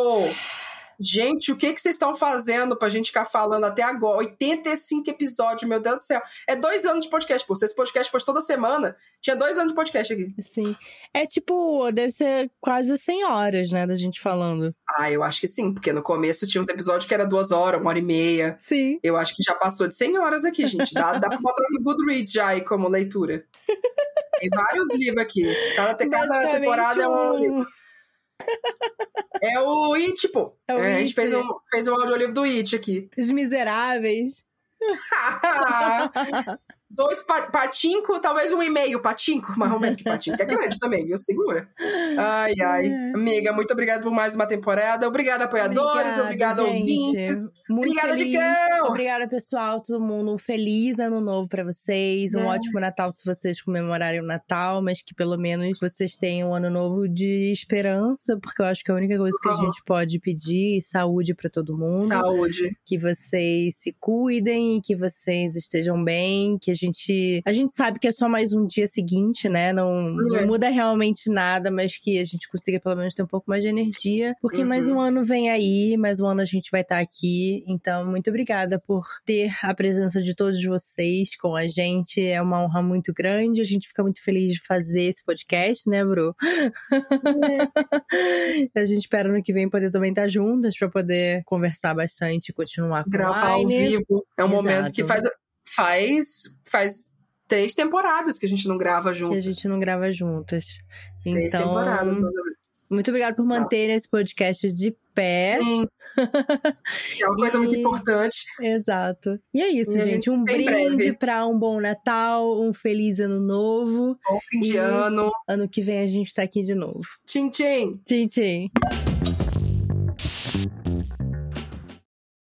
Gente, o que, que vocês estão fazendo pra gente ficar falando até agora? 85 episódios, meu Deus do céu. É dois anos de podcast, pô. Se esse podcast fosse toda semana, tinha dois anos de podcast aqui. Sim. É tipo, deve ser quase 100 horas, né, da gente falando. Ah, eu acho que sim, porque no começo tinha uns episódios que era duas horas, uma hora e meia. Sim. Eu acho que já passou de 100 horas aqui, gente. Dá, dá pra botar no Goodreads já aí como leitura. Tem vários livros aqui. Cada, cada temporada é um livro. É o It, pô. É o é, It. A gente fez um, fez um audiolivro do It aqui. Os Miseráveis. dois pa patinco, talvez um e meio patinco, mais ou menos que patinco. É grande também, viu? Segura. Ai, ai. É. Amiga, muito obrigada por mais uma temporada. Obrigada, apoiadores. Obrigada, ouvintes. Muito Obrigada, feliz. Digão! Obrigada, pessoal. Todo mundo. Um feliz ano novo para vocês. Um é. ótimo Natal se vocês comemorarem o Natal, mas que pelo menos vocês tenham um ano novo de esperança, porque eu acho que é a única coisa que a gente pode pedir saúde para todo mundo. Saúde. Que vocês se cuidem, que vocês estejam bem, que a gente. A gente sabe que é só mais um dia seguinte, né? Não, é. não muda realmente nada, mas que a gente consiga pelo menos ter um pouco mais de energia, porque uhum. mais um ano vem aí, mais um ano a gente vai estar tá aqui então, muito obrigada por ter a presença de todos vocês com a gente. É uma honra muito grande. A gente fica muito feliz de fazer esse podcast, né, Bru? É. a gente espera no que vem poder também estar juntas para poder conversar bastante e continuar com Gravar ao vivo. É um Exato. momento que faz, faz, faz três temporadas que a gente não grava juntas. Que a gente não grava juntas. Três então, temporadas, meus amigos. Muito obrigada por manter esse podcast de pé. Sim. é uma coisa e... muito importante. Exato. E é isso, e gente. Um brinde para um bom Natal, um feliz ano novo. Bom fim de ano. Ano que vem a gente tá aqui de novo. Tchim, tchim. Tchim, tchim.